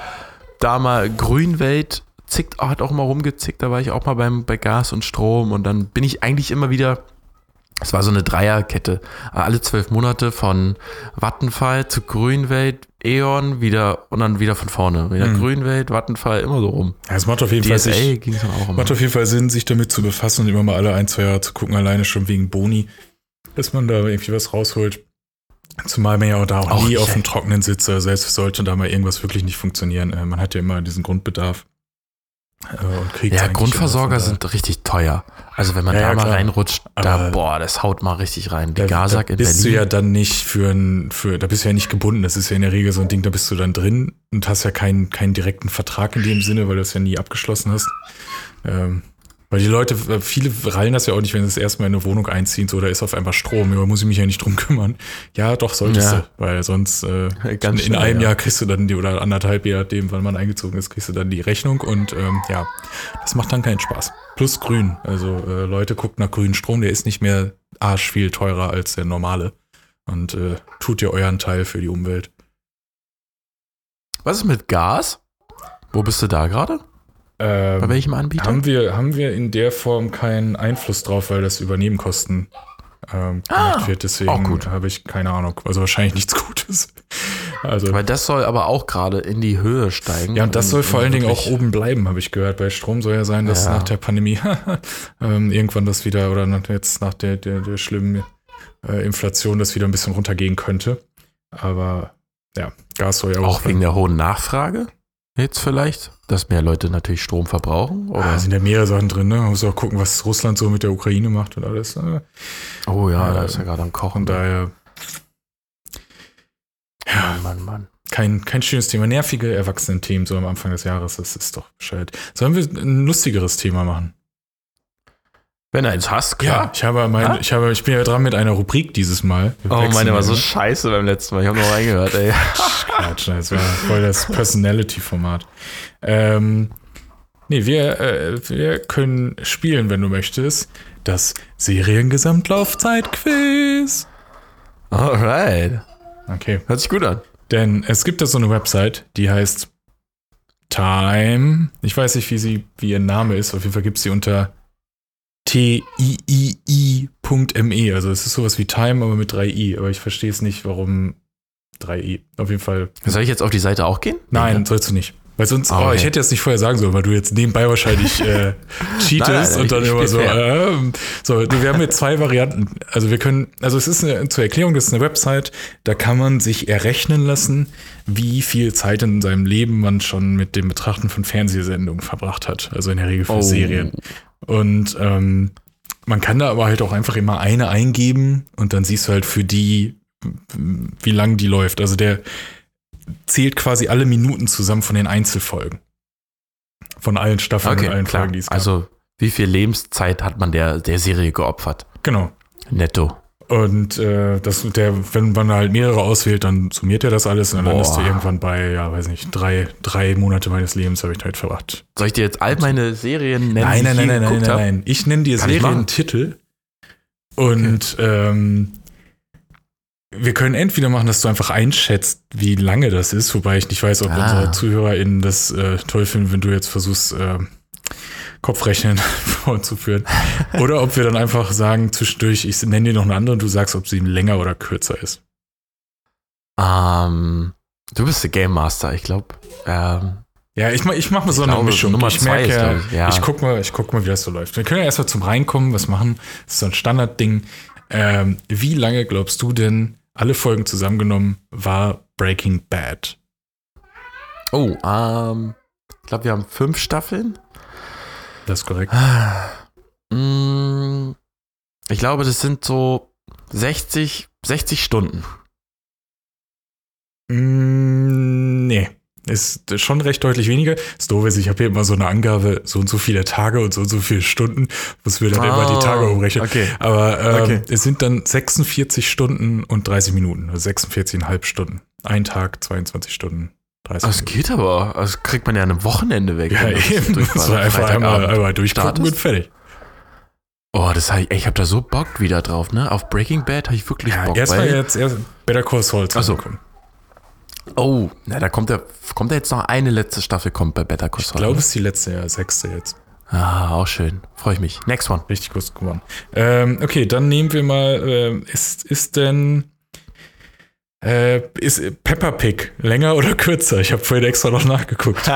Da mal Grünwelt zickt, hat auch mal rumgezickt, da war ich auch mal beim, bei Gas und Strom und dann bin ich eigentlich immer wieder, es war so eine Dreierkette, alle zwölf Monate von Vattenfall zu Grünwelt, E.ON, wieder und dann wieder von vorne. Wieder Mhm. Grünwelt, Vattenfall, immer so rum. ja, es macht auf jeden Fall sich, macht auf jeden Fall Sinn, sich damit zu befassen und immer mal alle ein, zwei Jahre zu gucken, alleine schon wegen Boni, dass man da irgendwie was rausholt. Zumal man ja auch da auch, Auch nie nicht, auf dem Trockenen sitzt, also selbst sollte da mal irgendwas wirklich nicht funktionieren. Äh, man hat ja immer diesen Grundbedarf. Äh, Ja, Grundversorger sind richtig teuer. Also wenn man Ja, da ja, mal klar. reinrutscht, da, Aber- boah, das haut mal richtig rein. Die Da, Gasak da in bist Berlin. du ja dann nicht für ein, für, da bist du ja nicht gebunden. Das ist ja in der Regel so ein Ding, da bist du dann drin und hast ja keinen, keinen direkten Vertrag in dem Sinne, weil du es ja nie abgeschlossen hast. Ähm, weil die Leute, viele rallen das ja auch nicht, wenn sie das erstmal in eine Wohnung einziehen, so, da ist auf einmal Strom, ja, muss ich mich ja nicht drum kümmern. Ja, doch, solltest Ja. du, weil sonst äh, <laughs> in schnell, einem ja. Jahr kriegst du dann die, oder anderthalb, je nachdem, wann man eingezogen ist, kriegst du dann die Rechnung und ähm, ja, das macht dann keinen Spaß. Plus grün, also äh, Leute guckt nach grünen Strom, der ist nicht mehr arsch viel teurer als der normale und äh, tut ihr euren Teil für die Umwelt. Was ist mit Gas? Wo bist du da gerade? Bei Ähm, welchem Anbieter? haben, wir, haben wir in der Form keinen Einfluss drauf, weil das über Nebenkosten ähm, gemacht Ah, wird. Deswegen auch habe ich keine Ahnung. Also wahrscheinlich nichts Gutes. Also Weil das soll aber auch gerade in die Höhe steigen. Ja, und das soll vor allen Dingen auch oben bleiben, habe ich gehört. Bei Strom soll ja sein, dass Ja. nach der Pandemie <laughs> ähm, irgendwann das wieder oder nach, jetzt nach der, der, der schlimmen äh, Inflation das wieder ein bisschen runtergehen könnte. Aber ja, Gas soll ja Auch wegen der hohen Nachfrage jetzt vielleicht, dass mehr Leute natürlich Strom verbrauchen? Oder? Da sind ja mehrere Sachen drin, ne? Man muss auch gucken, was Russland so mit der Ukraine macht und alles. Ne? oh ja, da äh, ist er gerade am Kochen. Von daher, Mann, Mann, Mann. kein, kein schönes Thema. Nervige Erwachsenen-Themen so am Anfang des Jahres, das ist doch bescheid. Sollen wir ein lustigeres Thema machen? Wenn du eins hast, Ja, klar. ich habe, mein, Ah? ich habe, ich bin ja dran mit einer Rubrik dieses Mal. Wir Oh, meine war ja so immer. scheiße beim letzten Mal. Ich habe noch reingehört, ey. <laughs> Quatsch, das war voll das Personality-Format. Ähm, nee, wir, äh, wir können spielen, wenn du möchtest, das Seriengesamtlaufzeit-Quiz. Alright. Okay. Hört sich gut an. Denn es gibt da so eine Website, die heißt Time. Ich weiß nicht, wie sie, wie ihr Name ist. Auf jeden Fall gibt es sie unter tiii.me. Also es ist sowas wie Time, aber mit 3i. Aber ich verstehe es nicht, warum 3i. Auf jeden Fall. Soll ich jetzt auf die Seite auch gehen? Nein, sollst du nicht. Weil sonst, Ah, oh, okay. ich hätte jetzt nicht vorher sagen sollen, weil du jetzt nebenbei wahrscheinlich äh, <laughs> cheatest Nein, nein, und dann immer so, ähm, so, wir haben jetzt zwei Varianten. Also wir können, also es ist eine, zur Erklärung, das ist eine Website, da kann man sich errechnen lassen, wie viel Zeit in seinem Leben man schon mit dem Betrachten von Fernsehsendungen verbracht hat. Also in der Regel für Oh. Serien. Und ähm, man kann da aber halt auch einfach immer eine eingeben und dann siehst du halt für die, wie lang die läuft. Also der zählt quasi alle Minuten zusammen von den Einzelfolgen. Von allen Staffeln Okay, und allen klar. Folgen, die es gab. Also, wie viel Lebenszeit hat man der, der Serie geopfert? genau. Netto. Und äh, das, der, wenn man halt mehrere auswählt, dann summiert er das alles und dann landest du irgendwann bei, ja, weiß nicht, drei, drei Monate meines Lebens habe ich halt verbracht. Soll ich dir jetzt all meine Serien nennen? Nein, nein, nein, nein, nein, nein, nein. Ich nenne dir. Serientitel und ähm, wir können entweder machen, dass du einfach einschätzt, wie lange das ist, wobei ich nicht weiß, ob Ah. unsere ZuhörerInnen das äh, toll finden, wenn du jetzt versuchst, äh, Kopfrechnen <laughs> vorzuführen. Oder ob wir dann einfach sagen, zwischendurch, ich nenne dir noch eine andere und du sagst, ob sie länger oder kürzer ist. Ähm, du bist der Game Master, ich glaube. Ähm, Ja, ich mach, ich mach mal so eine glaube, Mischung. Nummer ich merke, glaub ich, ja. ich guck mal, ich guck mal, wie das so läuft. Wir können ja erstmal zum Reinkommen was machen. Das ist so ein Standardding. Ähm, wie lange glaubst du denn, alle Folgen zusammengenommen, war Breaking Bad? oh, ähm, ich glaube, wir haben fünf Staffeln. Das ist korrekt. Mm, Ich glaube, das sind so 60, 60 Stunden. Mm, nee. Ist schon recht deutlich weniger. Das Doofe ist, ich habe hier immer so eine Angabe, so und so viele Tage und so und so viele Stunden, muss wir dann immer die Tage umrechnen. Ah, Okay. Aber ähm, Okay. es sind dann 46 Stunden und 30 Minuten, also 46,5 Stunden. Ein Tag, 22 Stunden, 30 Das Minuten. geht aber. Das kriegt man ja an einem Wochenende weg. Ja, das eben. Das war einfach einmal, einmal durchgucken und fertig. Oh, das hab ich, ich habe da so Bock wieder drauf, ne? Auf Breaking Bad habe ich wirklich Ja, Bock. erstmal jetzt erst Better Call Saul Ach so. zurückkommen. Oh, na, da kommt ja, kommt ja jetzt noch eine letzte Staffel, kommt bei Better Call Ich Saul. glaube, es ist die letzte, ja, sechste jetzt. Ah, auch schön. Freue ich mich. Next one. Richtig gut gewonnen. Ähm, okay, dann nehmen wir mal, ähm, ist, ist denn, äh, ist Peppa Pig länger oder kürzer? Ich habe vorhin extra noch nachgeguckt.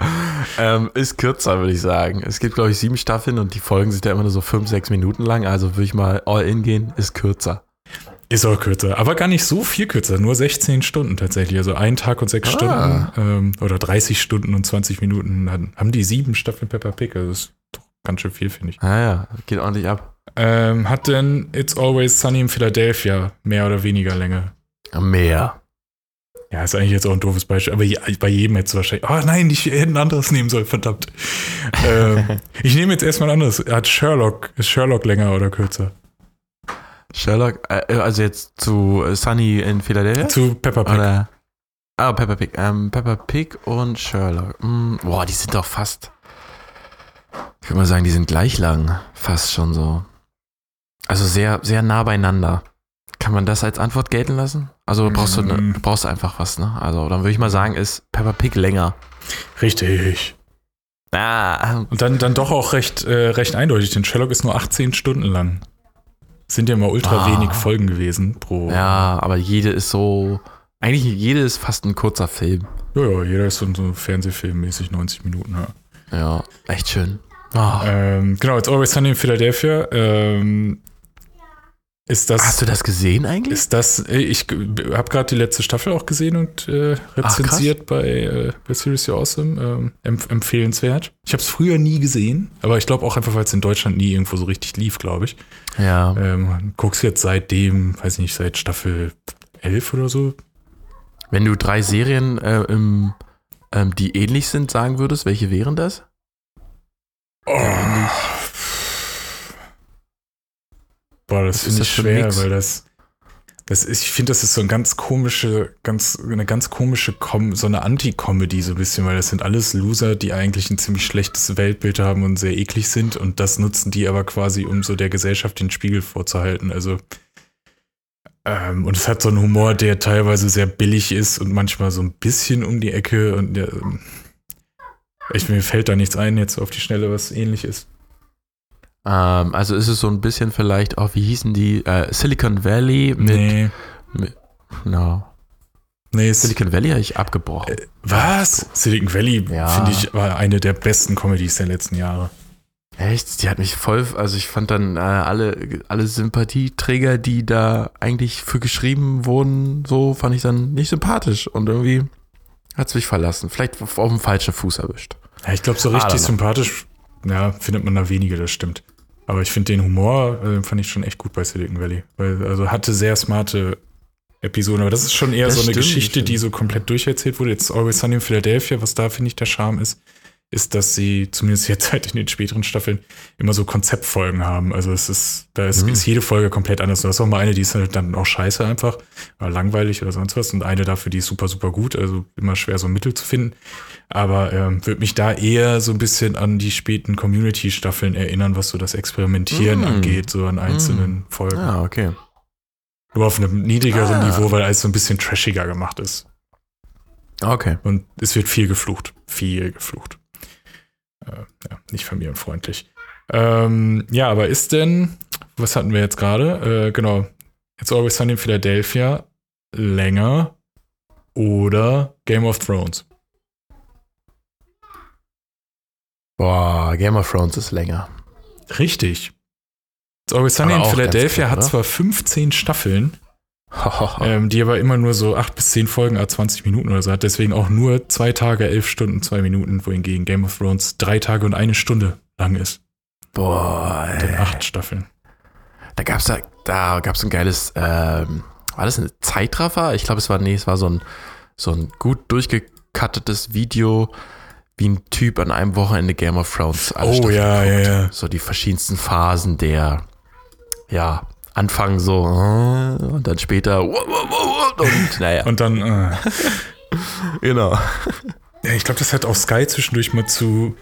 <laughs> ähm, ist kürzer, würde ich sagen. Es gibt, glaube ich, sieben Staffeln und die Folgen sind ja immer nur so fünf, sechs Minuten lang. Also würde ich mal all in gehen, ist kürzer. Ist auch kürzer, aber gar nicht so viel kürzer, nur 16 Stunden tatsächlich. Also ein Tag und sechs Ah. Stunden ähm, oder 30 Stunden und 20 Minuten. Dann haben die sieben Staffeln Peppa Pig. Also das ist doch ganz schön viel, finde ich. Ah ja, geht ordentlich ab. Ähm, hat denn It's Always Sunny in Philadelphia mehr oder weniger Länge? Mehr. Ja, ist eigentlich jetzt auch ein doofes Beispiel, aber bei jedem du wahrscheinlich. Oh nein, ich hätte ein anderes nehmen sollen, verdammt. <laughs> ähm, ich nehme jetzt erstmal ein anderes. Hat Sherlock, ist Sherlock länger oder kürzer? Sherlock, äh, also jetzt zu äh, Sunny in Philadelphia? Zu Peppa Pig. Oder? Ah, Peppa Pig. Ähm, Peppa Pig und Sherlock. Mm, boah, die sind doch fast. Ich würde mal sagen, die sind gleich lang. Fast schon so. Also sehr, sehr nah beieinander. Kann man das als Antwort gelten lassen? Also brauchst du, ne, Mm. brauchst einfach was, ne? Also dann würde ich mal sagen, ist Peppa Pig länger. Richtig. Ah, Und dann, dann doch auch recht, äh, recht eindeutig, denn Sherlock ist nur 18 Stunden lang. Sind ja mal ultra Ah. wenig Folgen gewesen pro. ja, aber jede ist so. Eigentlich jede ist fast ein kurzer Film. Ja, ja, jeder ist so, so Fernsehfilmmäßig 90 Minuten. Ja. Ja, echt schön. Ah. Ähm, genau, It's Always Sunny in Philadelphia. Ähm, ist das. Hast du das gesehen eigentlich? Ist das, äh, ich habe gerade die letzte Staffel auch gesehen und äh, rezensiert bei, äh, bei Seriously Awesome. Ähm, empf empfehlenswert. Ich habe es früher nie gesehen, aber ich glaube auch einfach, weil es in Deutschland nie irgendwo so richtig lief, glaube ich. ja. Ähm, guck's jetzt seitdem, weiß nicht, seit Staffel 11 oder so. Wenn du drei Serien, äh, im, ähm, die ähnlich sind, sagen würdest, welche wären das? Oh. Boah, das finde ich schwer, weil das, das ist, ich finde, das ist so ein ganz komische, ganz, eine ganz komische, Com so eine Anti-Comedy so ein bisschen, weil das sind alles Loser, die eigentlich ein ziemlich schlechtes Weltbild haben und sehr eklig sind und das nutzen die aber quasi, um so der Gesellschaft den Spiegel vorzuhalten. Also, ähm, und es hat so einen Humor, der teilweise sehr billig ist und manchmal so ein bisschen um die Ecke und ja, ähm, ich, mir fällt da nichts ein jetzt auf die Schnelle, was ähnlich ist. Ähm, also ist es so ein bisschen vielleicht auch, wie hießen die? Äh, Silicon Valley mit. nee, No. nee, Silicon Valley habe ich abgebrochen. Was? Silicon Valley, Ja. finde ich, war eine der besten Comedies der letzten Jahre. Echt? Die hat mich voll, also ich fand dann äh, alle, alle Sympathieträger, die da eigentlich für geschrieben wurden, so fand ich dann nicht sympathisch und irgendwie hat es mich verlassen. Vielleicht auf, auf dem falschen Fuß erwischt. Ja, ich glaube, so richtig sympathisch, ja, findet man da wenige, das stimmt. Aber ich finde den Humor, äh, fand ich schon echt gut bei Silicon Valley. Weil, also hatte sehr smarte Episoden, aber das ist schon eher Das so eine stimmt, Geschichte, stimmt. die so komplett durcherzählt wurde. Jetzt Always Sunny in Philadelphia, was da, finde ich, der Charme ist, ist, dass sie, zumindest jetzt halt in den späteren Staffeln, immer so Konzeptfolgen haben. Also es ist, da ist, Mhm. ist jede Folge komplett anders. Du hast auch mal eine, die ist halt dann auch scheiße einfach, langweilig oder sonst was. Und eine dafür, die ist super, super gut. Also immer schwer, so ein Mittel zu finden. Aber ähm, würde mich da eher so ein bisschen an die späten Community-Staffeln erinnern, was so das Experimentieren Mm. angeht, so an einzelnen Folgen. Ah, okay. Nur auf einem niedrigeren Ah. Niveau, weil alles so ein bisschen trashiger gemacht ist. Okay. Und es wird viel geflucht. Viel geflucht. Äh, ja, nicht familienfreundlich. Ähm, ja, aber ist denn, was hatten wir jetzt gerade? Äh, genau. It's Always Sunny in Philadelphia länger oder Game of Thrones? Boah, Game of Thrones ist länger. Richtig. It's Always Sunny in Philadelphia ganz hat knapp, zwar 15 Staffeln, <laughs> ähm, die aber immer nur so 8 bis 10 Folgen, a 20 Minuten oder so hat. Deswegen auch nur zwei Tage, 11 Stunden, 2 Minuten, wohingegen Game of Thrones drei Tage und eine Stunde lang ist. Boah, ey. acht Staffeln. Da gab's da, da gab's ein geiles, ähm, war das ein Zeitraffer? Ich glaube, es war, nee, es war so ein, so ein gut durchgekattetes Video, wie ein Typ an einem Wochenende Game of Thrones. alle Oh, ja, ja, ja. So die verschiedensten Phasen der, ja, Anfang so, äh, und dann später, und <laughs> naja, Und dann, äh, <laughs> genau. <laughs> ja, ich glaube, das hat auch Sky zwischendurch mal zu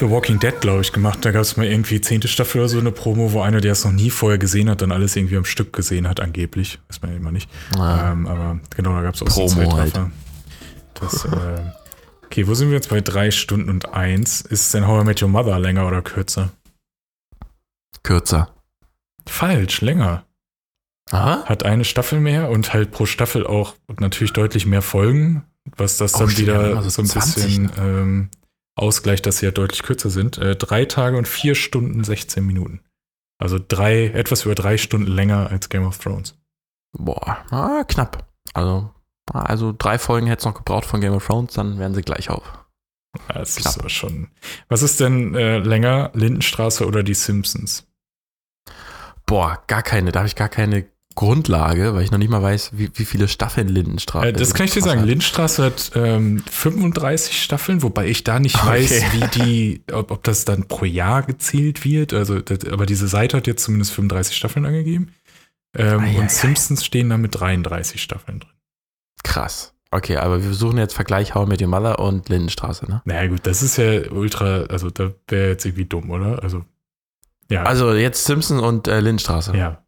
The Walking Dead, glaube ich, gemacht. Da gab es mal irgendwie zehnte Staffel oder so eine Promo, wo einer, der es noch nie vorher gesehen hat, dann alles irgendwie am Stück gesehen hat, angeblich. Weiß man ja immer nicht. Ah. Ähm, aber genau, da gab es auch Promo so einen halt. Zeitraffer. Das, äh, okay, wo sind wir jetzt bei drei Stunden und eins? Ist denn How I Met Your Mother länger oder kürzer? Kürzer. Falsch, länger. Aha. Hat eine Staffel mehr und halt pro Staffel auch natürlich deutlich mehr Folgen, was das Oh, dann wieder immer so ein 20, bisschen ähm, ausgleicht, dass sie ja deutlich kürzer sind. Äh, drei Tage und vier Stunden 16 Minuten. Also drei, etwas über drei Stunden länger als Game of Thrones. Boah, ah, knapp. Also, also drei Folgen hätte es noch gebraucht von Game of Thrones, dann wären sie gleich auf. Ja, Das Knapp. ist aber schon. Was ist denn äh, länger, Lindenstraße oder die Simpsons? Boah, gar keine, da habe ich gar keine Grundlage, weil ich noch nicht mal weiß, wie, wie viele Staffeln Lindenstraße Äh, das kann ich dir sagen. Lindenstraße hat ähm, 35 Staffeln, wobei ich da nicht Okay. weiß, wie <laughs> die, ob, ob das dann pro Jahr gezählt wird. Also, das, aber diese Seite hat jetzt zumindest 35 Staffeln angegeben. Ähm, ei, ei. und Simpsons stehen da mit 33 Staffeln drin. Krass. Okay, aber wir suchen jetzt Vergleich How I Met Your Mother und Lindenstraße, ne? Naja, gut, das ist ja ultra, also da wäre jetzt irgendwie dumm, oder? Also, ja. Also jetzt Simpson und äh, Lindenstraße. ja.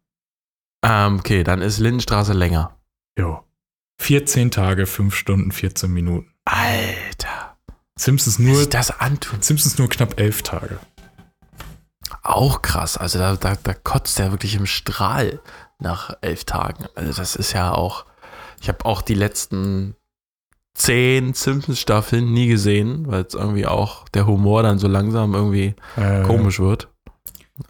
Ähm, okay, dann ist Lindenstraße länger. Jo. 14 Tage, 5 Stunden, 14 Minuten. Alter. Simpsons Nur sich das antun. Simpsons nur knapp 11 Tage. Auch krass. Also da, da, da kotzt er wirklich im Strahl nach elf Tagen. Also das ist ja auch. Ich habe auch die letzten zehn Simpsons-Staffeln nie gesehen, weil es irgendwie auch der Humor dann so langsam irgendwie Äh, komisch wird.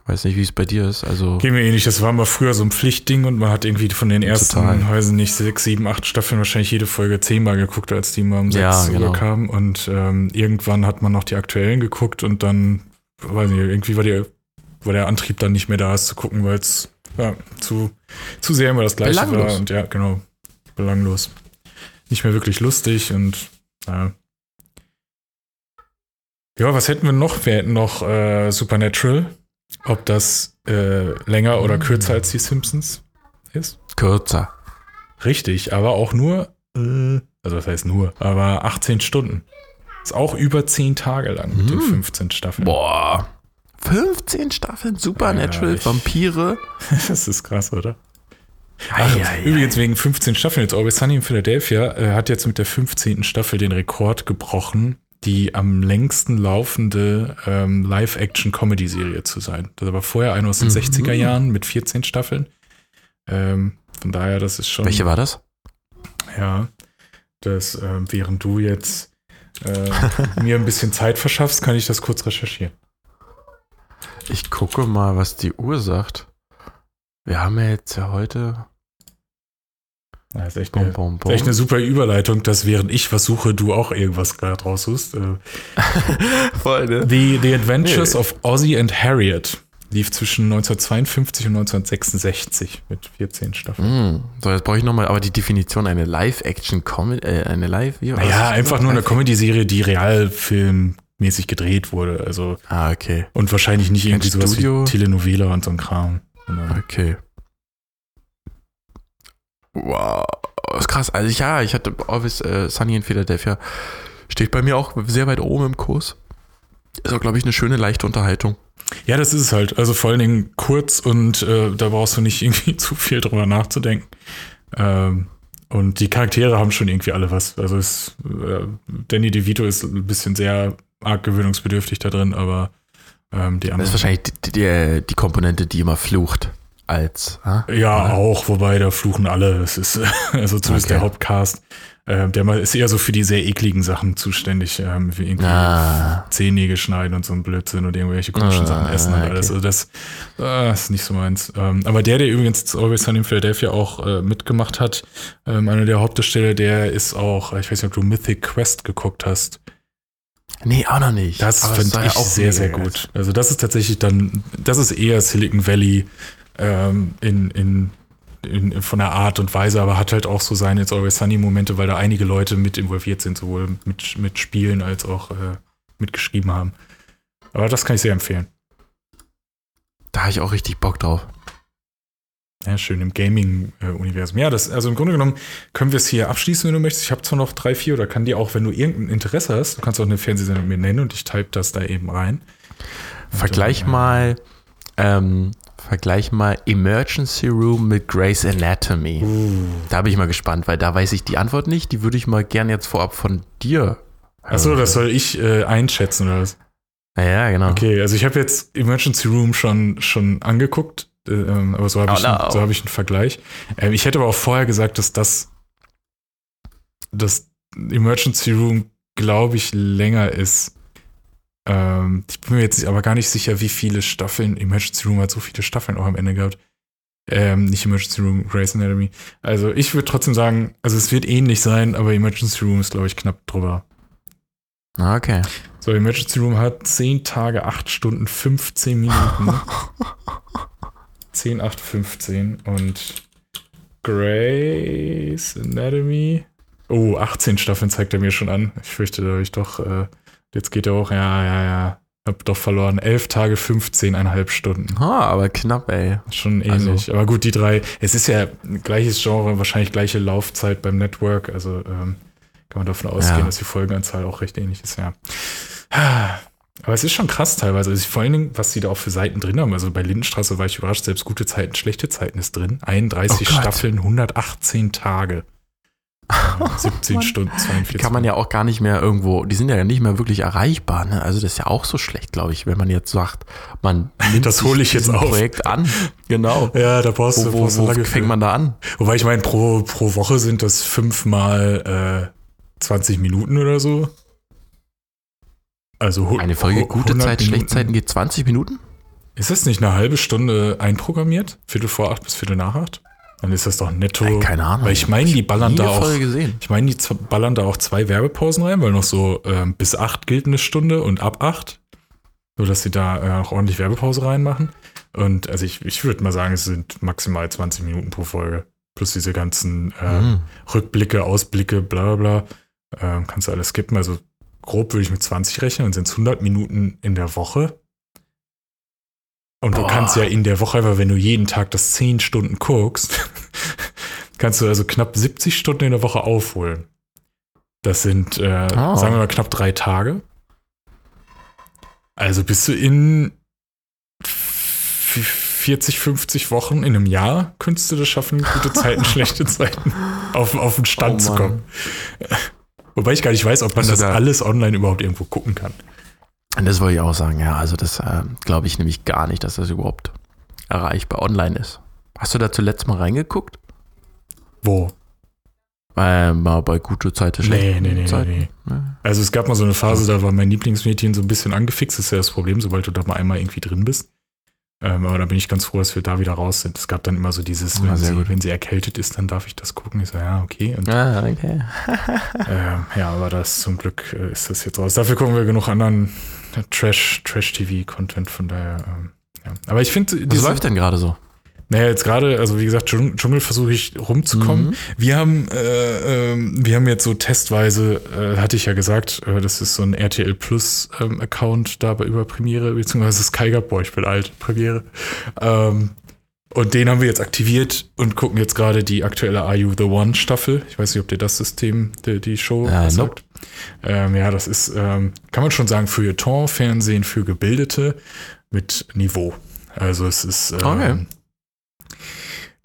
Weiß nicht, wie es bei dir ist. Also Geht mir ähnlich, das war mal früher so ein Pflichtding und man hat irgendwie von den ersten, Total. weiß ich nicht, sechs, sieben, acht Staffeln wahrscheinlich jede Folge zehnmal geguckt, als die mal um Ja, sechs genau. Uhr kamen. Und ähm, irgendwann hat man noch die aktuellen geguckt und dann, weiß nicht, irgendwie war, die, war der Antrieb dann nicht mehr da, es zu gucken, weil es ja, zu, zu sehr immer das gleiche war. Belanglos. Und ja, genau, belanglos. nicht mehr wirklich lustig und ja. Ja, was hätten wir noch? Wir hätten noch äh, Supernatural. Ob das äh, länger oder kürzer als die Simpsons ist? Kürzer. Richtig, aber auch nur, äh, also das heißt nur, aber 18 Stunden. Ist auch über 10 Tage lang mit den 15 Staffeln. Boah. 15 Staffeln Supernatural, Ja, ich- Vampire. <laughs> Das ist krass, oder? Ei, ei. übrigens wegen 15 Staffeln jetzt Always Sunny in Philadelphia äh, hat jetzt mit der 15. Staffel den Rekord gebrochen, die am längsten laufende ähm, Live-Action-Comedy-Serie zu sein. Das war vorher eine aus den Mhm. 60er Jahren mit 14 Staffeln. Ähm, von daher, das ist schon. Welche war das? Ja, das, ähm, während du jetzt äh, mir ein bisschen Zeit verschaffst, kann ich das kurz recherchieren. Ich gucke mal, was die Uhr sagt. Wir haben ja jetzt ja heute. Das ist echt Bum, eine, bum, das ist echt eine super Überleitung, dass während ich was suche, du auch irgendwas gerade raussuchst. Äh, <laughs> Voll, ne? The, The Adventures Nee. of Ozzy and Harriet lief zwischen 1952 und 1966 mit 14 Staffeln. Mm, so, jetzt brauche ich nochmal, aber die Definition, eine Live-Action-Comedy, äh, eine Live, was Naja, einfach nur eine Comedy-Serie, die realfilmmäßig gedreht wurde. Also, Ah, okay. und wahrscheinlich nicht irgendwie sowas Studio? wie Telenovela und so ein Kram. Sondern- Okay. Wow, das ist krass. Also ja, ich hatte Always äh, Sunny in Philadelphia. Steht bei mir auch sehr weit oben im Kurs. Ist auch, glaube ich, eine schöne, leichte Unterhaltung. Ja, das ist es halt. Also vor allen Dingen kurz und äh, da brauchst du nicht <laughs> irgendwie zu viel drüber nachzudenken. Ähm, und die Charaktere haben schon irgendwie alle was. Also es, äh, Danny DeVito ist ein bisschen sehr arg gewöhnungsbedürftig da drin, aber ähm, die Das ist wahrscheinlich die, die, die Komponente, die immer flucht. Als. ah? Ja, Oder? auch, wobei da fluchen alle. Es ist <laughs> also zumindest Okay. der Hauptcast. Ähm, der ist eher so für die sehr ekligen Sachen zuständig, ähm, wie irgendwie Ah. Zehennägel schneiden und so ein Blödsinn und irgendwelche komischen Ah, Sachen essen und okay. alles. Also das äh, ist nicht so meins. Ähm, aber der, der übrigens Always Sunny in Philadelphia auch äh, mitgemacht hat, ähm, einer der Hauptdarsteller, der ist auch, ich weiß nicht, ob du Mythic Quest geguckt hast. Nee, auch noch nicht. Das finde ich ja auch sehr, sehr gut. Also das ist tatsächlich dann, das ist eher Silicon Valley ähm, in, in, in, von der Art und Weise, aber hat halt auch so seine It's Always Sunny Momente, weil da einige Leute mit involviert sind, sowohl mit, mit Spielen als auch äh, mitgeschrieben haben. Aber das kann ich sehr empfehlen. Da habe ich auch richtig Bock drauf. Ja, schön im Gaming-Universum. Ja, das, also im Grunde genommen können wir es hier abschließen, wenn du möchtest. Ich habe zwar noch drei, vier oder kann dir auch, wenn du irgendein Interesse hast, du kannst auch eine Fernsehsendung mir nennen und ich type das da eben rein. Und Vergleich dann, äh, mal, ähm, vergleich mal Emergency Room mit Grey's Anatomy. Uh. Da bin ich mal gespannt, weil da weiß ich die Antwort nicht. Die würde ich mal gerne jetzt vorab von dir. Achso, das soll ich äh, einschätzen oder was? Ja, ja, genau. Okay, also ich habe jetzt Emergency Room schon, schon angeguckt, ähm, aber so habe Oh ich, no. einen- so hab ich einen Vergleich. Ähm, ich hätte aber auch vorher gesagt, dass das, das Emergency Room, glaube ich, länger ist. Ähm, ich bin mir jetzt aber gar nicht sicher, wie viele Staffeln. Emergency Room hat so viele Staffeln auch am Ende gehabt. Ähm, nicht Emergency Room, Grey's Anatomy. Also ich würde trotzdem sagen, also es wird ähnlich sein, aber Emergency Room ist, glaube ich, knapp drüber. Ah, Okay. So, Emergency Room hat 10 Tage, 8 Stunden, 15 Minuten. <laughs> 10, 8, 15. Und Grey's Anatomy. Oh, 18 Staffeln zeigt er mir schon an. Ich fürchte, da habe ich doch. Äh, jetzt geht er auch. Ja, ja, ja. Hab doch verloren. 11 Tage, 15,5 Stunden. Ah, aber knapp, ey. Schon Also- ähnlich. Aber gut, die drei. Es ist ja gleiches Genre, wahrscheinlich gleiche Laufzeit beim Network. Also ähm, kann man davon ausgehen, Ja. dass die Folgenanzahl auch recht ähnlich ist, ja. Aber es ist schon krass teilweise. Also vor allen Dingen, was sie da auch für Seiten drin haben. Also bei Lindenstraße war ich überrascht, selbst gute Zeiten, schlechte Zeiten ist drin. 31 Oh. Staffeln, 118 Tage. <laughs> Ja, 17 Mann. Stunden, 42 Die kann man ja auch gar nicht mehr irgendwo, die sind ja nicht mehr wirklich erreichbar, ne? Also das ist ja auch so schlecht, glaube ich, wenn man jetzt sagt, man nimmt Das hole ich jetzt auf. Projekt an. Genau. Ja, da brauchst du, Wo, wo, brauchst wo lange fängt für. man da an? Wobei ich meine, pro, pro Woche sind das fünfmal äh, 20 Minuten oder so. Also Eine Folge gute 100 Zeit, schlechte Zeiten geht 20 Minuten? Ist das nicht eine halbe Stunde einprogrammiert? Viertel vor acht bis Viertel nach acht? Dann ist das doch netto. Ey, keine Ahnung. Weil ich meine, die ballern da auch. Ich meine, die ballern da auch zwei Werbepausen rein, weil noch so ähm, bis acht gilt eine Stunde und ab acht. So dass sie da äh, auch ordentlich Werbepause reinmachen. Und also ich, ich würde mal sagen, es sind maximal 20 Minuten pro Folge. Plus diese ganzen äh, mhm. Rückblicke, Ausblicke, bla bla bla. Äh, kannst du alles skippen. Also grob würde ich mit 20 rechnen, dann sind es 100 Minuten in der Woche. Und Boah. du kannst ja in der Woche einfach, wenn du jeden Tag das 10 Stunden guckst, <laughs> kannst du also knapp 70 Stunden in der Woche aufholen. Das sind, äh, oh. sagen wir mal, knapp drei Tage. Also bist du in 40, 50 Wochen in einem Jahr, könntest du das schaffen, gute Zeiten, <laughs> schlechte Zeiten auf, auf den Stand oh zu kommen. Wobei ich gar nicht weiß, ob man also das da alles online überhaupt irgendwo gucken kann. Das wollte ich auch sagen, ja. Also das äh, glaube ich nämlich gar nicht, dass das überhaupt erreichbar online ist. Hast du da zuletzt mal reingeguckt? Wo? Äh, mal bei gute schlechte nee, nee, nee, Zeiten. Nee, nee. Also es gab mal so eine Phase, da war mein Lieblingsmädchen so ein bisschen angefixt. Das ist ja das Problem, sobald du da mal einmal irgendwie drin bist. Ähm, aber da bin ich ganz froh, dass wir da wieder raus sind. Es gab dann immer so dieses, wenn, sie, wenn sie, erkältet ist, dann darf ich das gucken. Ich so, ja, okay. Und, ah, okay. <laughs> ähm, ja, aber das zum Glück äh, ist das jetzt raus. Dafür gucken wir genug anderen Trash, Trash-TV-Content, von daher, ähm, ja. Aber ich finde. Was läuft denn gerade so? Naja, jetzt gerade, also wie gesagt, Dschungel versuche ich rumzukommen. Mhm. Wir haben, äh, äh, wir haben jetzt so testweise, äh, hatte ich ja gesagt, äh, das ist so ein RTL Plus ähm, Account da bei über Premiere, beziehungsweise Sky Gap, boah, ich bin alt, Premiere. Ähm, und den haben wir jetzt aktiviert und gucken jetzt gerade die aktuelle Are You the One Staffel. Ich weiß nicht, ob dir das System, die, die Show äh, sagt. Nope. Ähm, ja, das ist, ähm, kann man schon sagen, Feuilleton, Fernsehen für Gebildete mit Niveau. Also es ist, ähm, okay.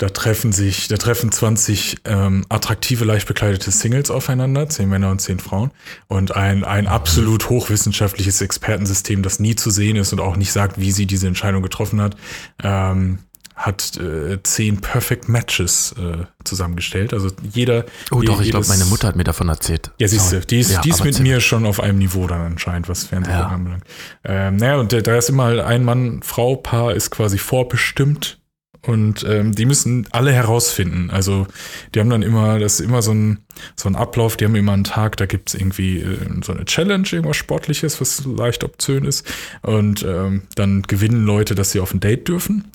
Da treffen sich, da treffen 20 ähm, attraktive, leicht bekleidete Singles aufeinander, zehn Männer und zehn Frauen. Und ein, ein absolut hochwissenschaftliches Expertensystem, das nie zu sehen ist und auch nicht sagt, wie sie diese Entscheidung getroffen hat, ähm, hat äh, zehn Perfect Matches äh, zusammengestellt. Also jeder. Oh doch, ich glaube, meine Mutter hat mir davon erzählt. Ja, siehst du, die ist, ja, die ist mit mir schon auf einem Niveau dann anscheinend, was Fernsehen ja. anbelangt. Ähm, naja, und da ist immer ein Mann-Frau-Paar ist quasi vorbestimmt und ähm, die müssen alle herausfinden. Also die haben dann immer, das ist immer so ein, so ein Ablauf, die haben immer einen Tag, da gibt's irgendwie äh, so eine Challenge, irgendwas Sportliches, was leicht obszön ist. Und ähm, dann gewinnen Leute, dass sie auf ein Date dürfen.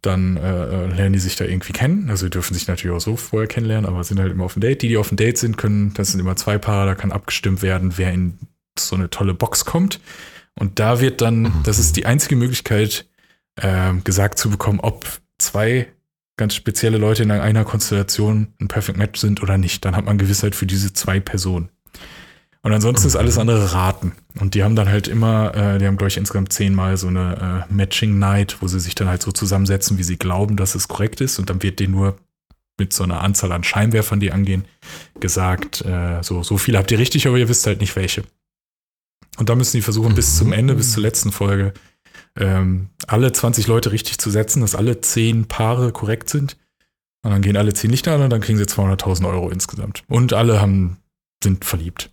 Dann äh, lernen die sich da irgendwie kennen. Also die dürfen sich natürlich auch so vorher kennenlernen, aber sind halt immer auf ein Date. Die, die auf ein Date sind, können, das sind immer zwei Paare, da kann abgestimmt werden, wer in so eine tolle Box kommt. Und da wird dann, das ist die einzige Möglichkeit, äh, gesagt zu bekommen, ob zwei ganz spezielle Leute in einer Konstellation ein Perfect Match sind oder nicht. Dann hat man Gewissheit für diese zwei Personen. Und ansonsten ist alles andere Raten. Und die haben dann halt immer, äh, die haben, glaube ich, insgesamt zehnmal so eine äh, Matching Night, wo sie sich dann halt so zusammensetzen, wie sie glauben, dass es korrekt ist. Und dann wird denen nur mit so einer Anzahl an Scheinwerfern, die angehen, gesagt, äh, so, so viele habt ihr richtig, aber ihr wisst halt nicht welche. Und da müssen die versuchen, bis zum Ende, bis zur letzten Folge, ähm, alle 20 Leute richtig zu setzen, dass alle 10 Paare korrekt sind. Und dann gehen alle 10 nicht an und dann kriegen sie 200.000 Euro insgesamt. Und alle haben, sind verliebt.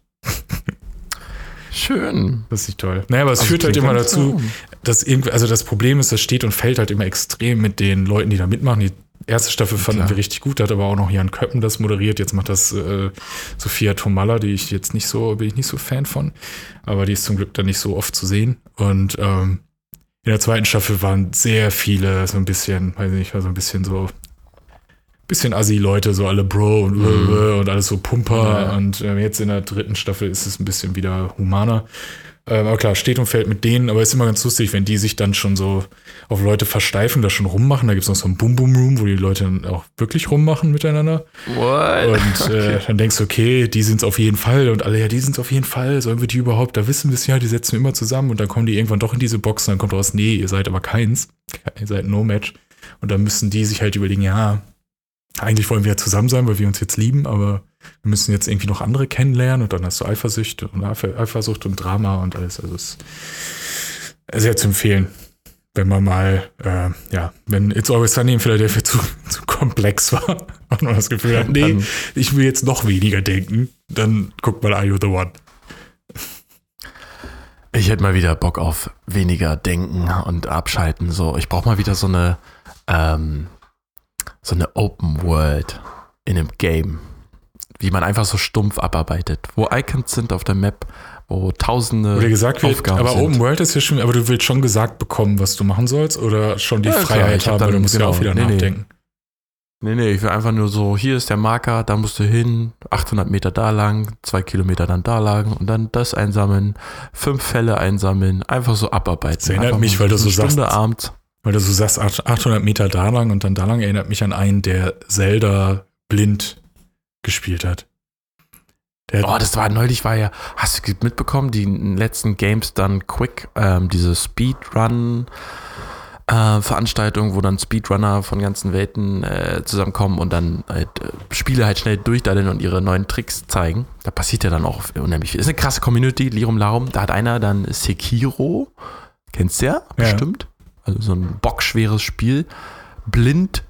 Schön. Das ist nicht toll. Naja, aber es also führt halt immer dazu, dass irgendwie, also das Problem ist, das steht und fällt halt immer extrem mit den Leuten, die da mitmachen. Die erste Staffel fanden Klar. wir richtig gut, da hat aber auch noch Jan Köppen das moderiert. Jetzt macht das äh, Sophia Tomalla, die ich jetzt nicht so, bin ich nicht so Fan von. Aber die ist zum Glück dann nicht so oft zu sehen. Und ähm, in der zweiten Staffel waren sehr viele, so ein bisschen, weiß nicht, war so ein bisschen so, bisschen Assi-Leute, so alle Bro und, mhm. und alles so Pumper. Ja. Und äh, jetzt in der dritten Staffel ist es ein bisschen wieder humaner. Ähm, aber klar, steht und fällt mit denen, aber es ist immer ganz lustig, wenn die sich dann schon so auf Leute versteifen, das schon rummachen. Da gibt es noch so ein Boom Boom Room, wo die Leute dann auch wirklich rummachen miteinander. What? Und <laughs> äh, okay. dann denkst du, okay, die sind es auf jeden Fall und alle, ja, die sind es auf jeden Fall. Sollen wir die überhaupt? Da wissen wir es ja, die setzen wir immer zusammen und dann kommen die irgendwann doch in diese Box und dann kommt raus, nee, ihr seid aber keins. <laughs> Ihr seid No Match. Und dann müssen die sich halt überlegen, ja, eigentlich wollen wir ja zusammen sein, weil wir uns jetzt lieben, aber wir müssen jetzt irgendwie noch andere kennenlernen und dann hast du Eifersucht und Eifersucht und Drama und alles. Also es ist sehr zu empfehlen, wenn man mal, äh, ja, wenn It's Always Sunny in Philadelphia zu, <laughs> zu komplex war <laughs> und man das Gefühl hat, nee, ich will jetzt noch weniger denken, dann guck mal Are You the One. Ich hätte mal wieder Bock auf weniger denken und abschalten. So, ich brauche mal wieder so eine, ähm, so eine Open World in einem Game wie man einfach so stumpf abarbeitet, wo Icons sind auf der Map, wo tausende oder gesagt wird, Aufgaben aber sind. Open World ist ja schon, aber du willst schon gesagt bekommen, was du machen sollst oder schon die ja, Freiheit klar, haben, weil du musst genau, ja auch wieder nee, nachdenken. Nee, nee, ich will einfach nur so, hier ist der Marker, da musst du hin, 800 Meter da lang, zwei Kilometer dann da lang und dann das einsammeln, fünf Fälle einsammeln, einfach so abarbeiten. Das erinnert mich, weil du so Stunde sagst- abends. Weil du so sagst, 800 Meter da lang und dann da lang, erinnert mich an einen, der Zelda blind gespielt hat. Der Oh, das war neulich, war ja, hast du mitbekommen, die letzten Games dann Quick, ähm, diese Speedrun äh, Veranstaltung, wo dann Speedrunner von ganzen Welten äh, zusammenkommen und dann halt, äh, Spiele halt schnell durchdaddeln und ihre neuen Tricks zeigen. Da passiert ja dann auch unheimlich viel. Ist eine krasse Community, Lirum Larum. Da hat einer dann Sekiro, kennst du ja, bestimmt. Also so ein bockschweres Spiel, blind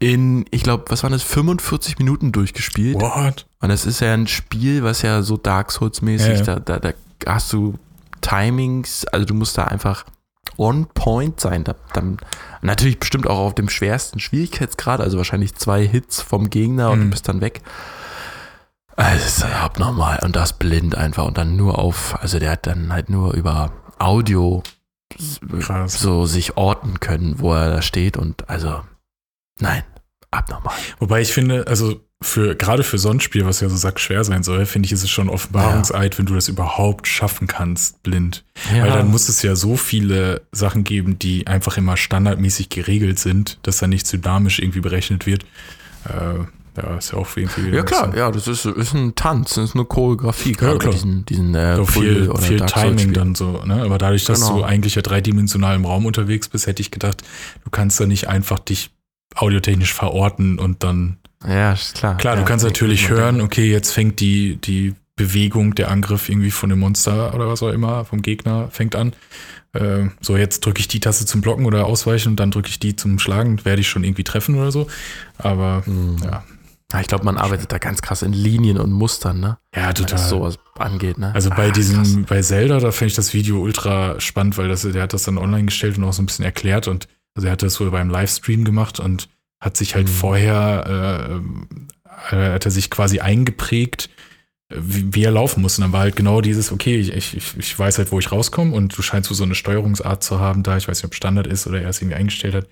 in, ich glaube, was waren das, 45 Minuten durchgespielt. What? Und das ist ja ein Spiel, was ja so Dark Souls-mäßig, Ja, ja. Da, da, da hast du Timings, also du musst da einfach on point sein. Da, dann, natürlich bestimmt auch auf dem schwersten Schwierigkeitsgrad, also wahrscheinlich zwei Hits vom Gegner und Mhm. du bist dann weg. Also das ist abnormal und das blind einfach und dann nur auf, also der hat dann halt nur über Audio Krass. so sich orten können, wo er da steht und also nein, abnormal. Wobei ich finde, also für gerade für so ein Spiel, was ja so sackschwer sein soll, finde ich, ist es schon Offenbarungseid, wenn du das überhaupt schaffen kannst, blind. Weil dann muss es ja so viele Sachen geben, die einfach immer standardmäßig geregelt sind, dass da nichts dynamisch irgendwie berechnet wird. Äh, ja, ist ja auch irgendwie. Ja klar, ja, das ist, ist ein Tanz, das ist eine Choreografie, gerade klar. diesen, diesen äh, So viel, viel Timing dann so, ne? Aber dadurch, dass Genau. du eigentlich ja dreidimensional im Raum unterwegs bist, hätte ich gedacht, du kannst da nicht einfach dich audiotechnisch verorten und dann. Ja, ist klar. Klar, ja, du kannst natürlich hören, okay, jetzt fängt die, die Bewegung, der Angriff irgendwie von dem Monster oder was auch immer, vom Gegner, fängt an. Äh, so, jetzt drücke ich die Taste zum Blocken oder Ausweichen und dann drücke ich die zum Schlagen, werde ich schon irgendwie treffen oder so. Aber Hm. ja, Ja, ich glaube, man arbeitet da ganz krass in Linien und Mustern, ne? ja, total. das sowas angeht, ne? Also bei Ah, diesem, krass. bei Zelda, da finde ich das Video ultra spannend, weil das, der hat das dann online gestellt und auch so ein bisschen erklärt und also er hat das wohl beim Livestream gemacht und hat sich halt Mhm. vorher, äh, äh, hat er sich quasi eingeprägt, wie, wie er laufen muss. Und dann war halt genau dieses, okay, ich, ich, ich weiß halt, wo ich rauskomme und du scheinst so eine Steuerungsart zu haben da, ich weiß nicht, ob Standard ist oder er es irgendwie eingestellt hat.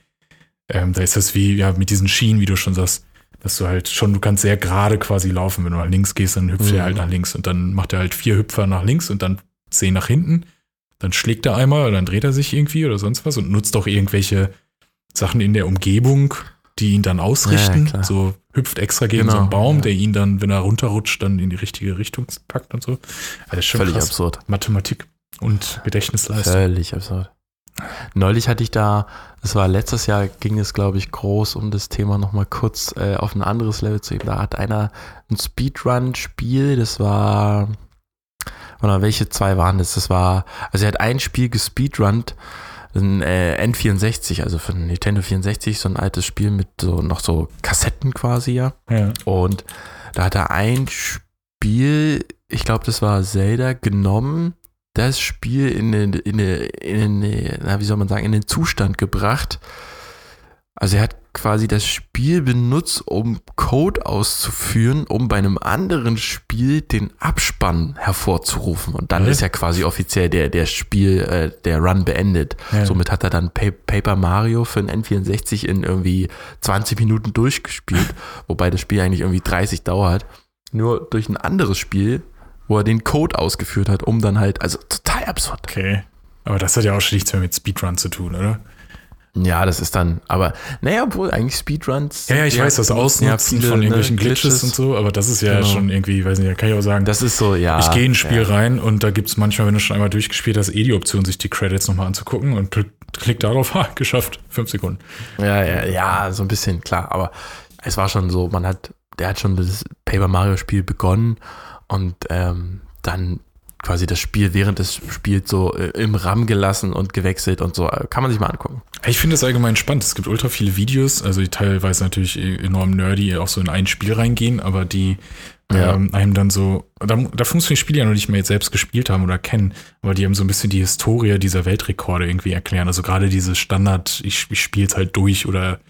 Ähm, da ist das wie, ja, mit diesen Schienen, wie du schon sagst, dass du halt schon, du kannst sehr gerade quasi laufen. Wenn du nach links gehst, dann hüpft Mhm. er halt nach links und dann macht er halt vier Hüpfer nach links und dann zehn nach hinten. Dann schlägt er einmal oder dann dreht er sich irgendwie oder sonst was und nutzt auch irgendwelche Sachen in der Umgebung, die ihn dann ausrichten. Ja, so hüpft extra gegen Genau, so einen Baum, ja. der ihn dann, wenn er runterrutscht, dann in die richtige Richtung packt und so. Also das ist schon Völlig krass. absurd. Mathematik und Gedächtnisleistung. Völlig absurd. Neulich hatte ich da, das war letztes Jahr, ging es, glaube ich, groß, um das Thema nochmal kurz äh, auf ein anderes Level zu heben. Da hat einer ein Speedrun-Spiel, das war, oder welche zwei waren das? Das war, also er hat ein Spiel gespeedrunnt, ein äh, N64, also für ein Nintendo 64, so ein altes Spiel mit so noch so Kassetten quasi, ja. Ja. Und da hat er ein Spiel, ich glaube, das war Zelda, genommen, das Spiel in den, in den, in den, na, wie soll man sagen, in den Zustand gebracht. Also er hat quasi das Spiel benutzt, um Code auszuführen, um bei einem anderen Spiel den Abspann hervorzurufen. Und dann Okay. ist ja quasi offiziell der, der Spiel, äh, der Run beendet. Ja. Somit hat er dann Pa- Paper Mario für ein N64 in irgendwie 20 Minuten durchgespielt, <laughs> wobei das Spiel eigentlich irgendwie 30 dauert. Nur durch ein anderes Spiel, wo er den Code ausgeführt hat, um dann halt, also total absurd. Okay. Aber das hat ja auch schon nichts mehr mit Speedrun zu tun, oder? Ja, das ist dann, aber naja, obwohl eigentlich Speedruns. Ja, ja, ich weiß, das benutzen ja Ausnutzen viele, von ne, irgendwelchen Glitches, und so, aber das ist ja Genau. schon irgendwie, weiß nicht, da kann ich auch sagen, Das ist so, ja. ich gehe in ein Spiel ja. rein und da gibt es manchmal, wenn du schon einmal durchgespielt hast, eh die Option, sich die Credits nochmal anzugucken und klick, klick darauf, ha, <laughs> geschafft, fünf Sekunden. Ja, ja, ja, so ein bisschen, klar. Aber es war schon so, man hat, der hat schon das Paper Mario Spiel begonnen und ähm, dann quasi das Spiel während des Spiels so äh, im RAM gelassen und gewechselt und so. Äh, Kann man sich mal angucken. Ich finde das allgemein spannend. Es gibt ultra viele Videos, also die teilweise natürlich enorm nerdy auch so in ein Spiel reingehen, aber die Ja. ähm, einem dann so, da, muss ich Spiele ja noch nicht mehr jetzt selbst gespielt haben oder kennen, aber die haben so ein bisschen die Historie dieser Weltrekorde irgendwie erklären. Also gerade diese Standard, ich, ich spiele es halt durch oder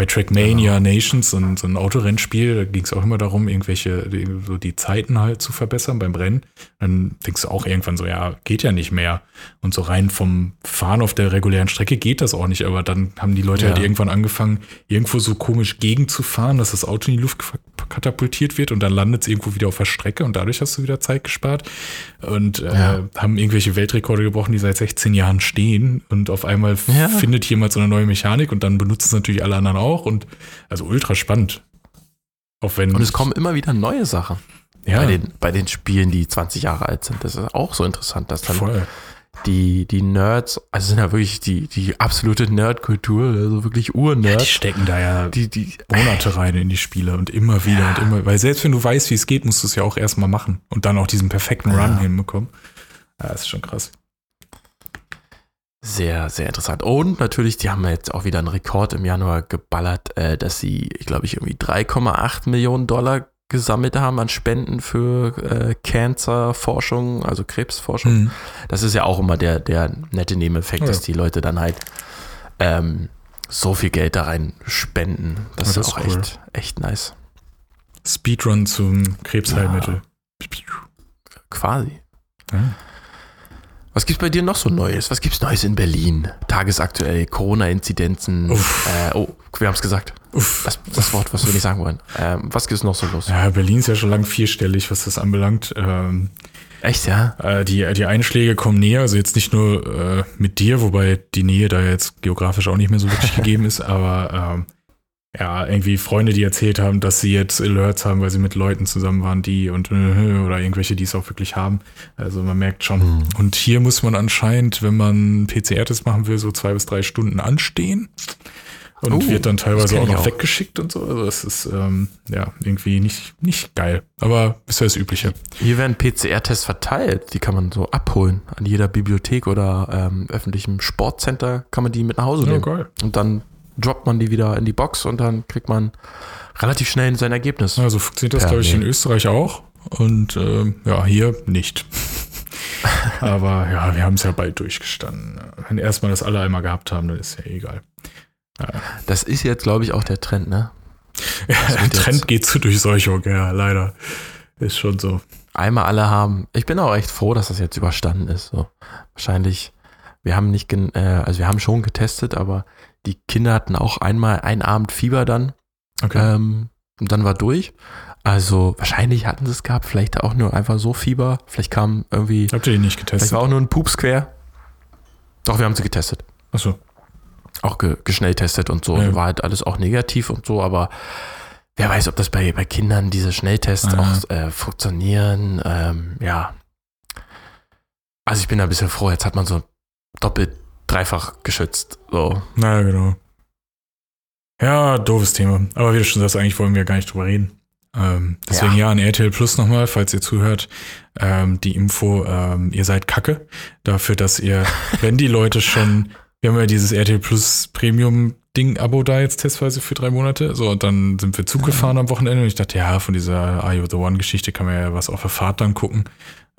bei Trackmania genau. Nations, so ein, so ein Autorennspiel, da ging es auch immer darum, irgendwelche, so die Zeiten halt zu verbessern beim Rennen. Dann denkst du auch irgendwann so, ja, geht ja nicht mehr. Und so rein vom Fahren auf der regulären Strecke geht das auch nicht. Aber dann haben die Leute ja. halt irgendwann angefangen, irgendwo so komisch gegenzufahren, dass das Auto in die Luft katapultiert wird und dann landet es irgendwo wieder auf der Strecke und dadurch hast du wieder Zeit gespart. Und äh, ja. haben irgendwelche Weltrekorde gebrochen, die seit 16 Jahren stehen. Und auf einmal ja. findet jemand so eine neue Mechanik und dann benutzen es natürlich alle anderen auch. Und also ultra spannend. Auch wenn und es kommen immer wieder neue Sachen. Ja. Bei den, bei den Spielen, die 20 Jahre alt sind. Das ist auch so interessant, dass dann Voll. die, die Nerds, also sind ja wirklich die, die absolute Nerdkultur, also wirklich Urnerds. Ja, die stecken da ja die, die, Monate rein in die Spiele und immer wieder ja. und immer, weil selbst wenn du weißt, wie es geht, musst du es ja auch erstmal machen und dann auch diesen perfekten Run hinbekommen. Ja, das ist schon krass. Sehr, sehr interessant. Und natürlich, die haben jetzt auch wieder einen Rekord im Januar geballert, äh, dass sie, ich glaube ich, irgendwie 3,8 Millionen Dollar gesammelt haben an Spenden für äh, Cancer-Forschung, also Krebsforschung. Mhm. Das ist ja auch immer der, der nette Nebeneffekt, ja. dass die Leute dann halt ähm, so viel Geld da rein spenden. Das, ja, das ist auch cool. echt, echt nice. Speedrun zum Krebsheilmittel. Ja. Quasi. Ja. Was gibt's bei dir noch so Neues? Was gibt's Neues in Berlin? Tagesaktuell, Corona-Inzidenzen. Äh, oh, wir haben es gesagt. Das, das, Wort, was wir nicht sagen wollen. Ähm, was gibt's noch so los? Ja, Berlin ist ja schon lange vierstellig, was das anbelangt. Ähm, Echt, ja? Äh, die, die Einschläge kommen näher, also jetzt nicht nur äh, mit dir, wobei die Nähe da jetzt geografisch auch nicht mehr so wirklich gegeben ist, <laughs> aber ähm, ja, irgendwie Freunde, die erzählt haben, dass sie jetzt Alerts haben, weil sie mit Leuten zusammen waren, die und äh, oder irgendwelche, die es auch wirklich haben. Also man merkt schon. Mhm. Und hier muss man anscheinend, wenn man PCR-Test machen will, so zwei bis drei Stunden anstehen. Und oh, wird dann teilweise auch noch auch. weggeschickt und so. Also es ist ähm, ja irgendwie nicht, nicht geil. Aber ist ja das Übliche. Hier werden PCR-Tests verteilt. Die kann man so abholen. An jeder Bibliothek oder ähm, öffentlichem Sportcenter kann man die mit nach Hause nehmen. Ja, geil. Und dann droppt man die wieder in die Box und dann kriegt man relativ schnell sein Ergebnis. Also funktioniert das, glaube ich, in Österreich auch. Und äh, ja, hier nicht. <laughs> Aber ja, wir haben es ja bald durchgestanden. Wenn erstmal das alle einmal gehabt haben, dann ist ja egal. Ja. Das ist jetzt, glaube ich, auch der Trend, ne? Ja, der Trend geht zu Durchseuchung, ja, leider. Ist schon so. Einmal alle haben. Ich bin auch echt froh, dass das jetzt überstanden ist. So. Wahrscheinlich, wir haben nicht, äh, also wir haben schon getestet, aber die Kinder hatten auch einmal einen Abend Fieber dann. Okay. Ähm, und dann war durch. Also wahrscheinlich hatten sie es gehabt, vielleicht auch nur einfach so Fieber. Vielleicht kam irgendwie. Habt ihr die nicht getestet? Vielleicht war auch nur ein Pups quer. Doch, wir haben sie getestet. Achso. Auch ge geschnelltestet und so. Ja. War halt alles auch negativ und so, aber wer weiß, ob das bei, bei Kindern diese Schnelltests Aha. auch äh, funktionieren. Ähm, ja. Also ich bin da ein bisschen froh, jetzt hat man so doppelt dreifach geschützt. So. Na genau. Ja, doofes Thema. Aber wie du schon sagst, eigentlich wollen wir gar nicht drüber reden. Ähm, deswegen ja. ja, an RTL Plus nochmal, falls ihr zuhört, ähm, die Info, ähm, ihr seid Kacke dafür, dass ihr, <laughs> wenn die Leute schon, wir haben ja dieses RTL Plus Premium Ding-Abo da jetzt testweise für drei Monate. So, und dann sind wir Zug gefahren am Wochenende und ich dachte, ja, von dieser Are You the One-Geschichte kann man ja was auf der Fahrt dann gucken.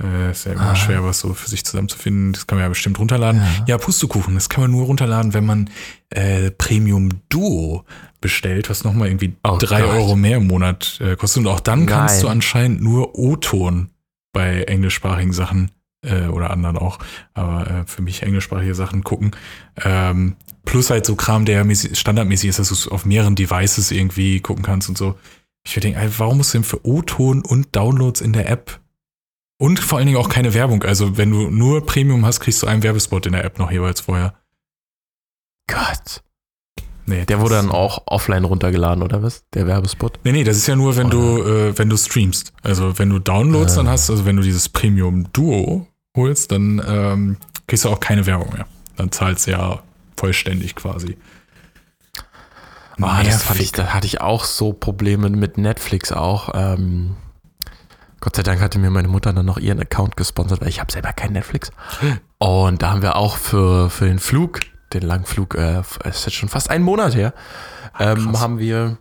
Äh, ist ja immer ah. schwer, was so für sich zusammenzufinden. Das kann man ja bestimmt runterladen. Ja, ja Pustekuchen, das kann man nur runterladen, wenn man äh, Premium Duo bestellt, was nochmal irgendwie oh drei Gott. Euro mehr im Monat äh, kostet. Und auch dann Nein. kannst du anscheinend nur O-Ton bei englischsprachigen Sachen äh, oder anderen auch, aber äh, für mich englischsprachige Sachen gucken. Ähm, plus halt so Kram, der standardmäßig ist, dass du es auf mehreren Devices irgendwie gucken kannst und so. Ich würde denken, warum musst du denn für O-Ton und Downloads in der App und vor allen Dingen auch keine Werbung. Also wenn du nur Premium hast, kriegst du einen Werbespot in der App noch jeweils vorher. Gott. Nee, der wurde dann auch offline runtergeladen, oder was? Der Werbespot? Nee, nee, das ist ja nur, wenn oder? du, äh, wenn du streamst. Also wenn du Downloads äh. dann hast, also wenn du dieses Premium Duo holst, dann ähm, kriegst du auch keine Werbung mehr. Dann zahlst du ja vollständig quasi. Oh, das fand ich, da hatte ich auch so Probleme mit Netflix auch. Ähm, Gott sei Dank hatte mir meine Mutter dann noch ihren Account gesponsert, weil ich habe selber kein Netflix. Und da haben wir auch für, für den Flug, den Langflug, äh, es ist jetzt schon fast einen Monat her, ähm, haben wir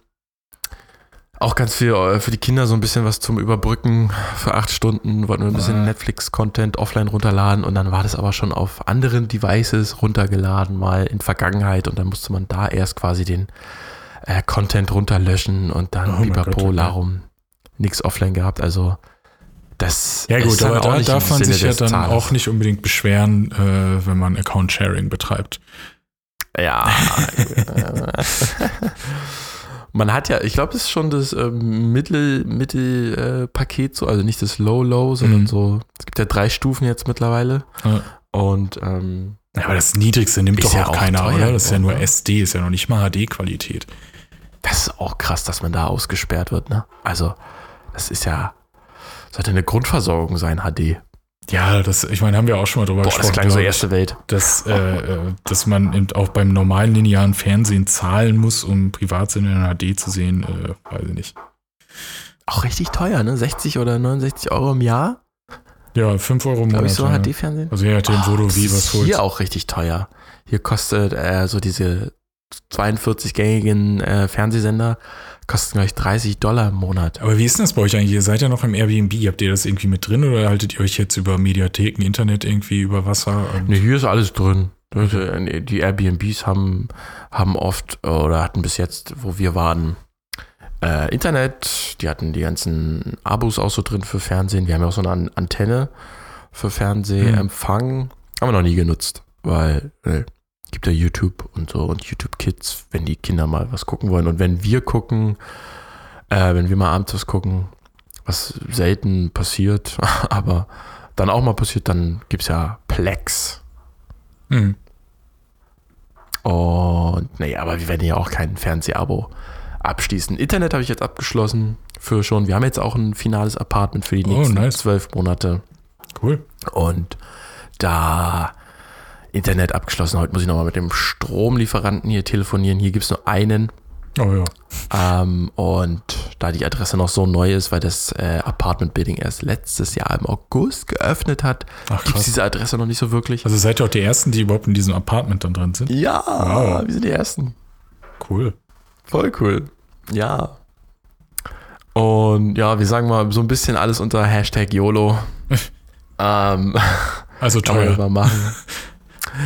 auch ganz viel äh, für die Kinder so ein bisschen was zum Überbrücken für acht Stunden, wollten wir ein bisschen Netflix-Content offline runterladen und dann war das aber schon auf anderen Devices runtergeladen, mal in Vergangenheit und dann musste man da erst quasi den äh, Content runterlöschen und dann Oh okay. Larum, nix offline gehabt. Also das Ja gut, aber da darf man sich ja dann Zahlers. auch nicht unbedingt beschweren, äh, wenn man Account-Sharing betreibt. Ja. <laughs> Man hat ja, ich glaube, das ist schon das ähm, Mittel, Mittel äh, so, also nicht das Low Low, sondern Mhm. so. Es gibt ja drei Stufen jetzt mittlerweile. Ja. Und ähm, Ja, aber das Niedrigste nimmt doch ja auch auch keiner, teuer oder? Das ist ja nur ne? SD, ist ja noch nicht mal HD-Qualität. das ist auch krass, dass man da ausgesperrt wird, ne? Also, das ist ja, sollte eine Grundversorgung sein, HD. Ja, das, ich meine, haben wir auch schon mal drüber Boah, gesprochen. das klang so ich, erste Welt. dass, äh, äh, dass man eben auch beim normalen linearen Fernsehen zahlen muss, um Privatsender in HD zu sehen, äh, weiß ich nicht. Auch richtig teuer, ne? 60 oder 69 Euro im Jahr, Ja, 5 Euro im glaube Monat. ich, so ja. HD-Fernsehen. Also je nachdem, wo Oh, du das wie was holst. Hier auch richtig teuer. Hier kostet äh, so diese 42 gängigen äh, Fernsehsender kosten gleich 30 Dollar im Monat. Aber wie ist denn das bei euch eigentlich? Ihr seid ja noch im Airbnb. Habt ihr das irgendwie mit drin oder haltet ihr euch jetzt über Mediatheken, Internet irgendwie über Wasser? Ne, hier ist alles drin. Das, äh, Die Airbnbs haben, haben oft oder hatten bis jetzt, wo wir waren, äh, Internet. Die hatten die ganzen Abos auch so drin für Fernsehen. Wir haben ja auch so eine An- Antenne für Fernsehempfang. Haben wir noch nie genutzt, weil äh, gibt ja YouTube und so und YouTube Kids, wenn die Kinder mal was gucken wollen. Und wenn wir gucken, äh, wenn wir mal abends was gucken, was selten passiert, <laughs> aber dann auch mal passiert, dann gibt es ja Plex. Hm. Und nee, aber wir werden ja auch kein Fernsehabo abschließen. Internet habe ich jetzt abgeschlossen für schon. Wir haben jetzt auch ein finales Apartment für die Oh, nächsten nice. zwölf Monate. Cool. Und da Internet abgeschlossen. Heute muss ich nochmal mit dem Stromlieferanten hier telefonieren. Hier gibt es nur einen. Oh ja. Ähm, und da die Adresse noch so neu ist, weil das äh, Apartment Building erst letztes Jahr im August geöffnet hat, gibt es diese Adresse noch nicht so wirklich. Also seid ihr auch die Ersten, die überhaupt in diesem Apartment dann drin sind? ja, Wow. wir sind die Ersten. Cool. Voll cool. Ja. Und ja, wir sagen mal so ein bisschen alles unter Hashtag YOLO. <laughs> ähm, <laughs> Also kann man teuer. mal machen. <laughs>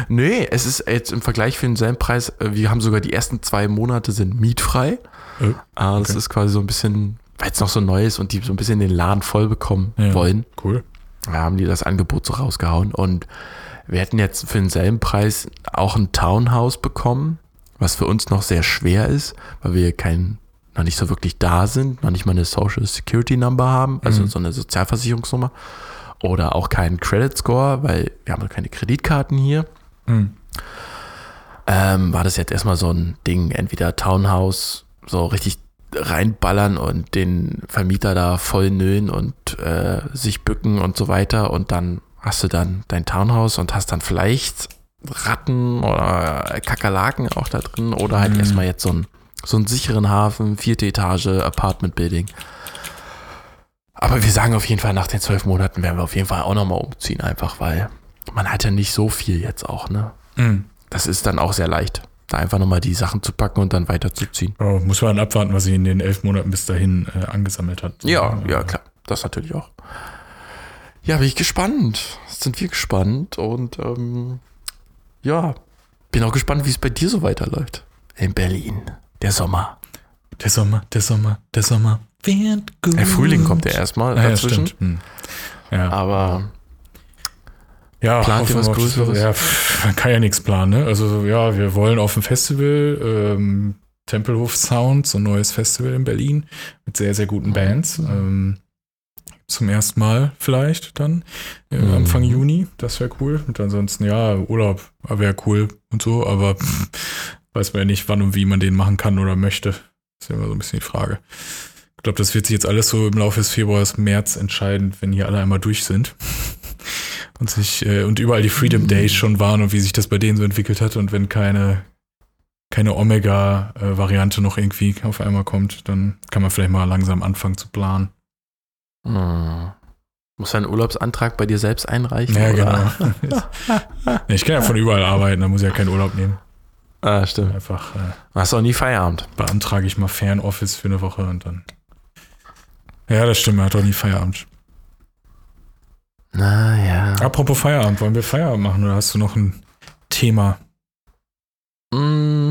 nee, es ist jetzt im Vergleich für denselben Preis, äh, wir haben sogar die ersten zwei Monate sind mietfrei. Äh, Äh, Das Okay. ist quasi so ein bisschen, weil es noch so neu ist und die so ein bisschen den Laden voll bekommen Ja. wollen. Cool. Da haben die das Angebot so rausgehauen. Und wir hätten jetzt für denselben Preis auch ein Townhouse bekommen, was für uns noch sehr schwer ist, weil wir kein, noch nicht so wirklich da sind, noch nicht mal eine Social Security Number haben, also Mhm. so eine Sozialversicherungsnummer. Oder auch keinen Credit Score, weil wir haben keine Kreditkarten hier. Hm. Ähm, war das jetzt erstmal so ein Ding, entweder Townhouse so richtig reinballern und den Vermieter da voll nölen und äh, sich bücken und so weiter und dann hast du dann dein Townhouse und hast dann vielleicht Ratten oder Kakerlaken auch da drin oder halt Mhm. erstmal jetzt so einen, so einen sicheren Hafen, vierte Etage, Apartment Building. Aber wir sagen auf jeden Fall, nach den zwölf Monaten werden wir auf jeden Fall auch nochmal umziehen, einfach weil man hat ja nicht so viel jetzt auch, ne? Hm. Das ist dann auch sehr leicht, da einfach nochmal die Sachen zu packen und dann weiterzuziehen. Oh, muss man abwarten, was sie in den elf Monaten bis dahin äh, angesammelt hat. Ja, ja, klar. Das natürlich auch. Ja, bin ich gespannt. Sind wir gespannt und ähm, ja, bin auch gespannt, wie es bei dir so weiterläuft. In Berlin. Der Sommer. Der Sommer, der Sommer, der Sommer wird gut. Der Frühling kommt ja erstmal ja, dazwischen. stimmt. Hm. Ja, aber ja Plant ihr was Größeres? Ja, man kann ja nichts planen, ne? Also ja, wir wollen auf dem Festival, ähm, Tempelhof Sound, so ein neues Festival in Berlin mit sehr, sehr guten Bands. Ähm, zum ersten Mal vielleicht dann äh, Mhm. Anfang Juni. Das wäre cool. Und ansonsten, ja, Urlaub wäre cool und so, aber pff, weiß man ja nicht, wann und wie man den machen kann oder möchte. Das ist ja immer so ein bisschen die Frage. Ich glaube, das wird sich jetzt alles so im Laufe des Februars, März entscheiden, wenn hier alle einmal durch sind. <laughs> Und sich, äh, und überall die Freedom Days schon waren und wie sich das bei denen so entwickelt hat. Und wenn keine, keine Omega-Variante noch irgendwie auf einmal kommt, dann kann man vielleicht mal langsam anfangen zu planen. hm, muss du einen Urlaubsantrag bei dir selbst einreichen? Ja, oder? genau. <laughs> ich kann ja von überall arbeiten, da muss ich ja keinen Urlaub nehmen. Ah, stimmt. Einfach äh, Hast auch nie Feierabend. beantrage ich mal Fernoffice für eine Woche und dann. Ja, das stimmt, er hat doch nie Feierabend. Naja. Apropos Feierabend, wollen wir Feierabend machen oder hast du noch ein Thema? Mm -hmm.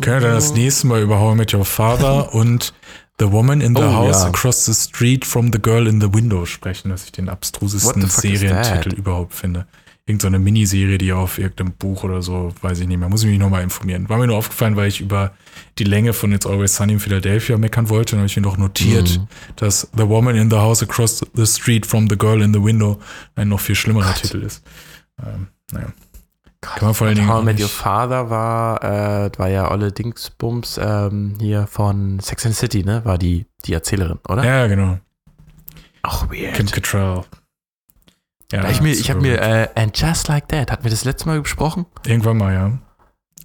Können wir dann das nächste Mal über How I Met Your Father <laughs> und The Woman in the oh, House ja. Across the Street from the Girl in the Window sprechen, dass ich den abstrusesten Serientitel überhaupt finde. Irgend so eine Miniserie, die auf irgendeinem Buch oder so, weiß ich nicht mehr. Muss ich mich nochmal informieren. War mir nur aufgefallen, weil ich über die Länge von It's Always Sunny in Philadelphia meckern wollte. Dann habe ich mir doch notiert, Mhm. dass The Woman in the House Across the Street from the Girl in the Window ein noch viel schlimmerer Titel ist. Ähm, naja. Kann man vor allen Dingen How Met Your Father war, äh, war ja Olle Dingsbums ähm, hier von Sex and the City, ne? War die, die Erzählerin, oder? Ja, genau. Auch weird. Kim Cattrall. Ja, ich mir, ich habe mir äh, And Just Like That, hatten wir das letzte Mal besprochen? Irgendwann mal, ja.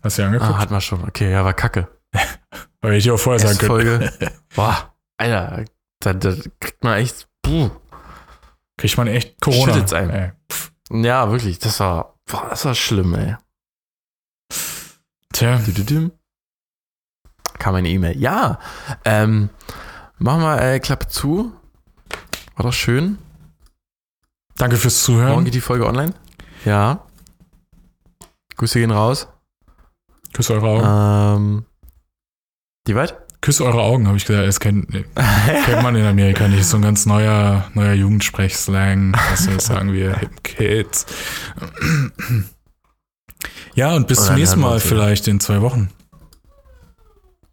Hast du ja angeguckt? Ah, hatten wir schon. Okay, ja, war kacke. <laughs> Weil ich auch vorher sagen könnte. Folge. <laughs> Boah, Alter, da, da kriegt man echt. Puh. Kriegt man echt Corona. Schüttet's einem. Ey. Ja, wirklich, das war, boah, das war schlimm, ey. Tja, Düdüdüm. Kam eine E-Mail. Ja, ähm, machen wir äh, Klappe zu. War doch schön. Danke fürs Morgen Zuhören. geht die Folge online. Ja. Grüße gehen raus. Küss eure Augen. Ähm, die weit? Küss eure Augen, habe ich gesagt. Das kennt, <laughs> kennt man in Amerika nicht. So ein ganz neuer, neuer Jugendsprechslang. Was wir sagen wir, Hip Kids. Ja, und bis Und zum nächsten Mal vielleicht in zwei Wochen,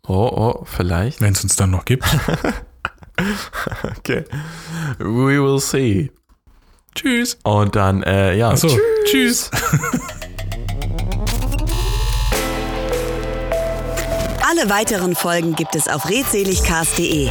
Oh, oh, vielleicht. wenn es uns dann noch gibt. <laughs> Okay. We will see. Tschüss. Und dann, äh, ja. Achso, tschüss. <laughs> Alle weiteren Folgen gibt es auf redseligcast.de.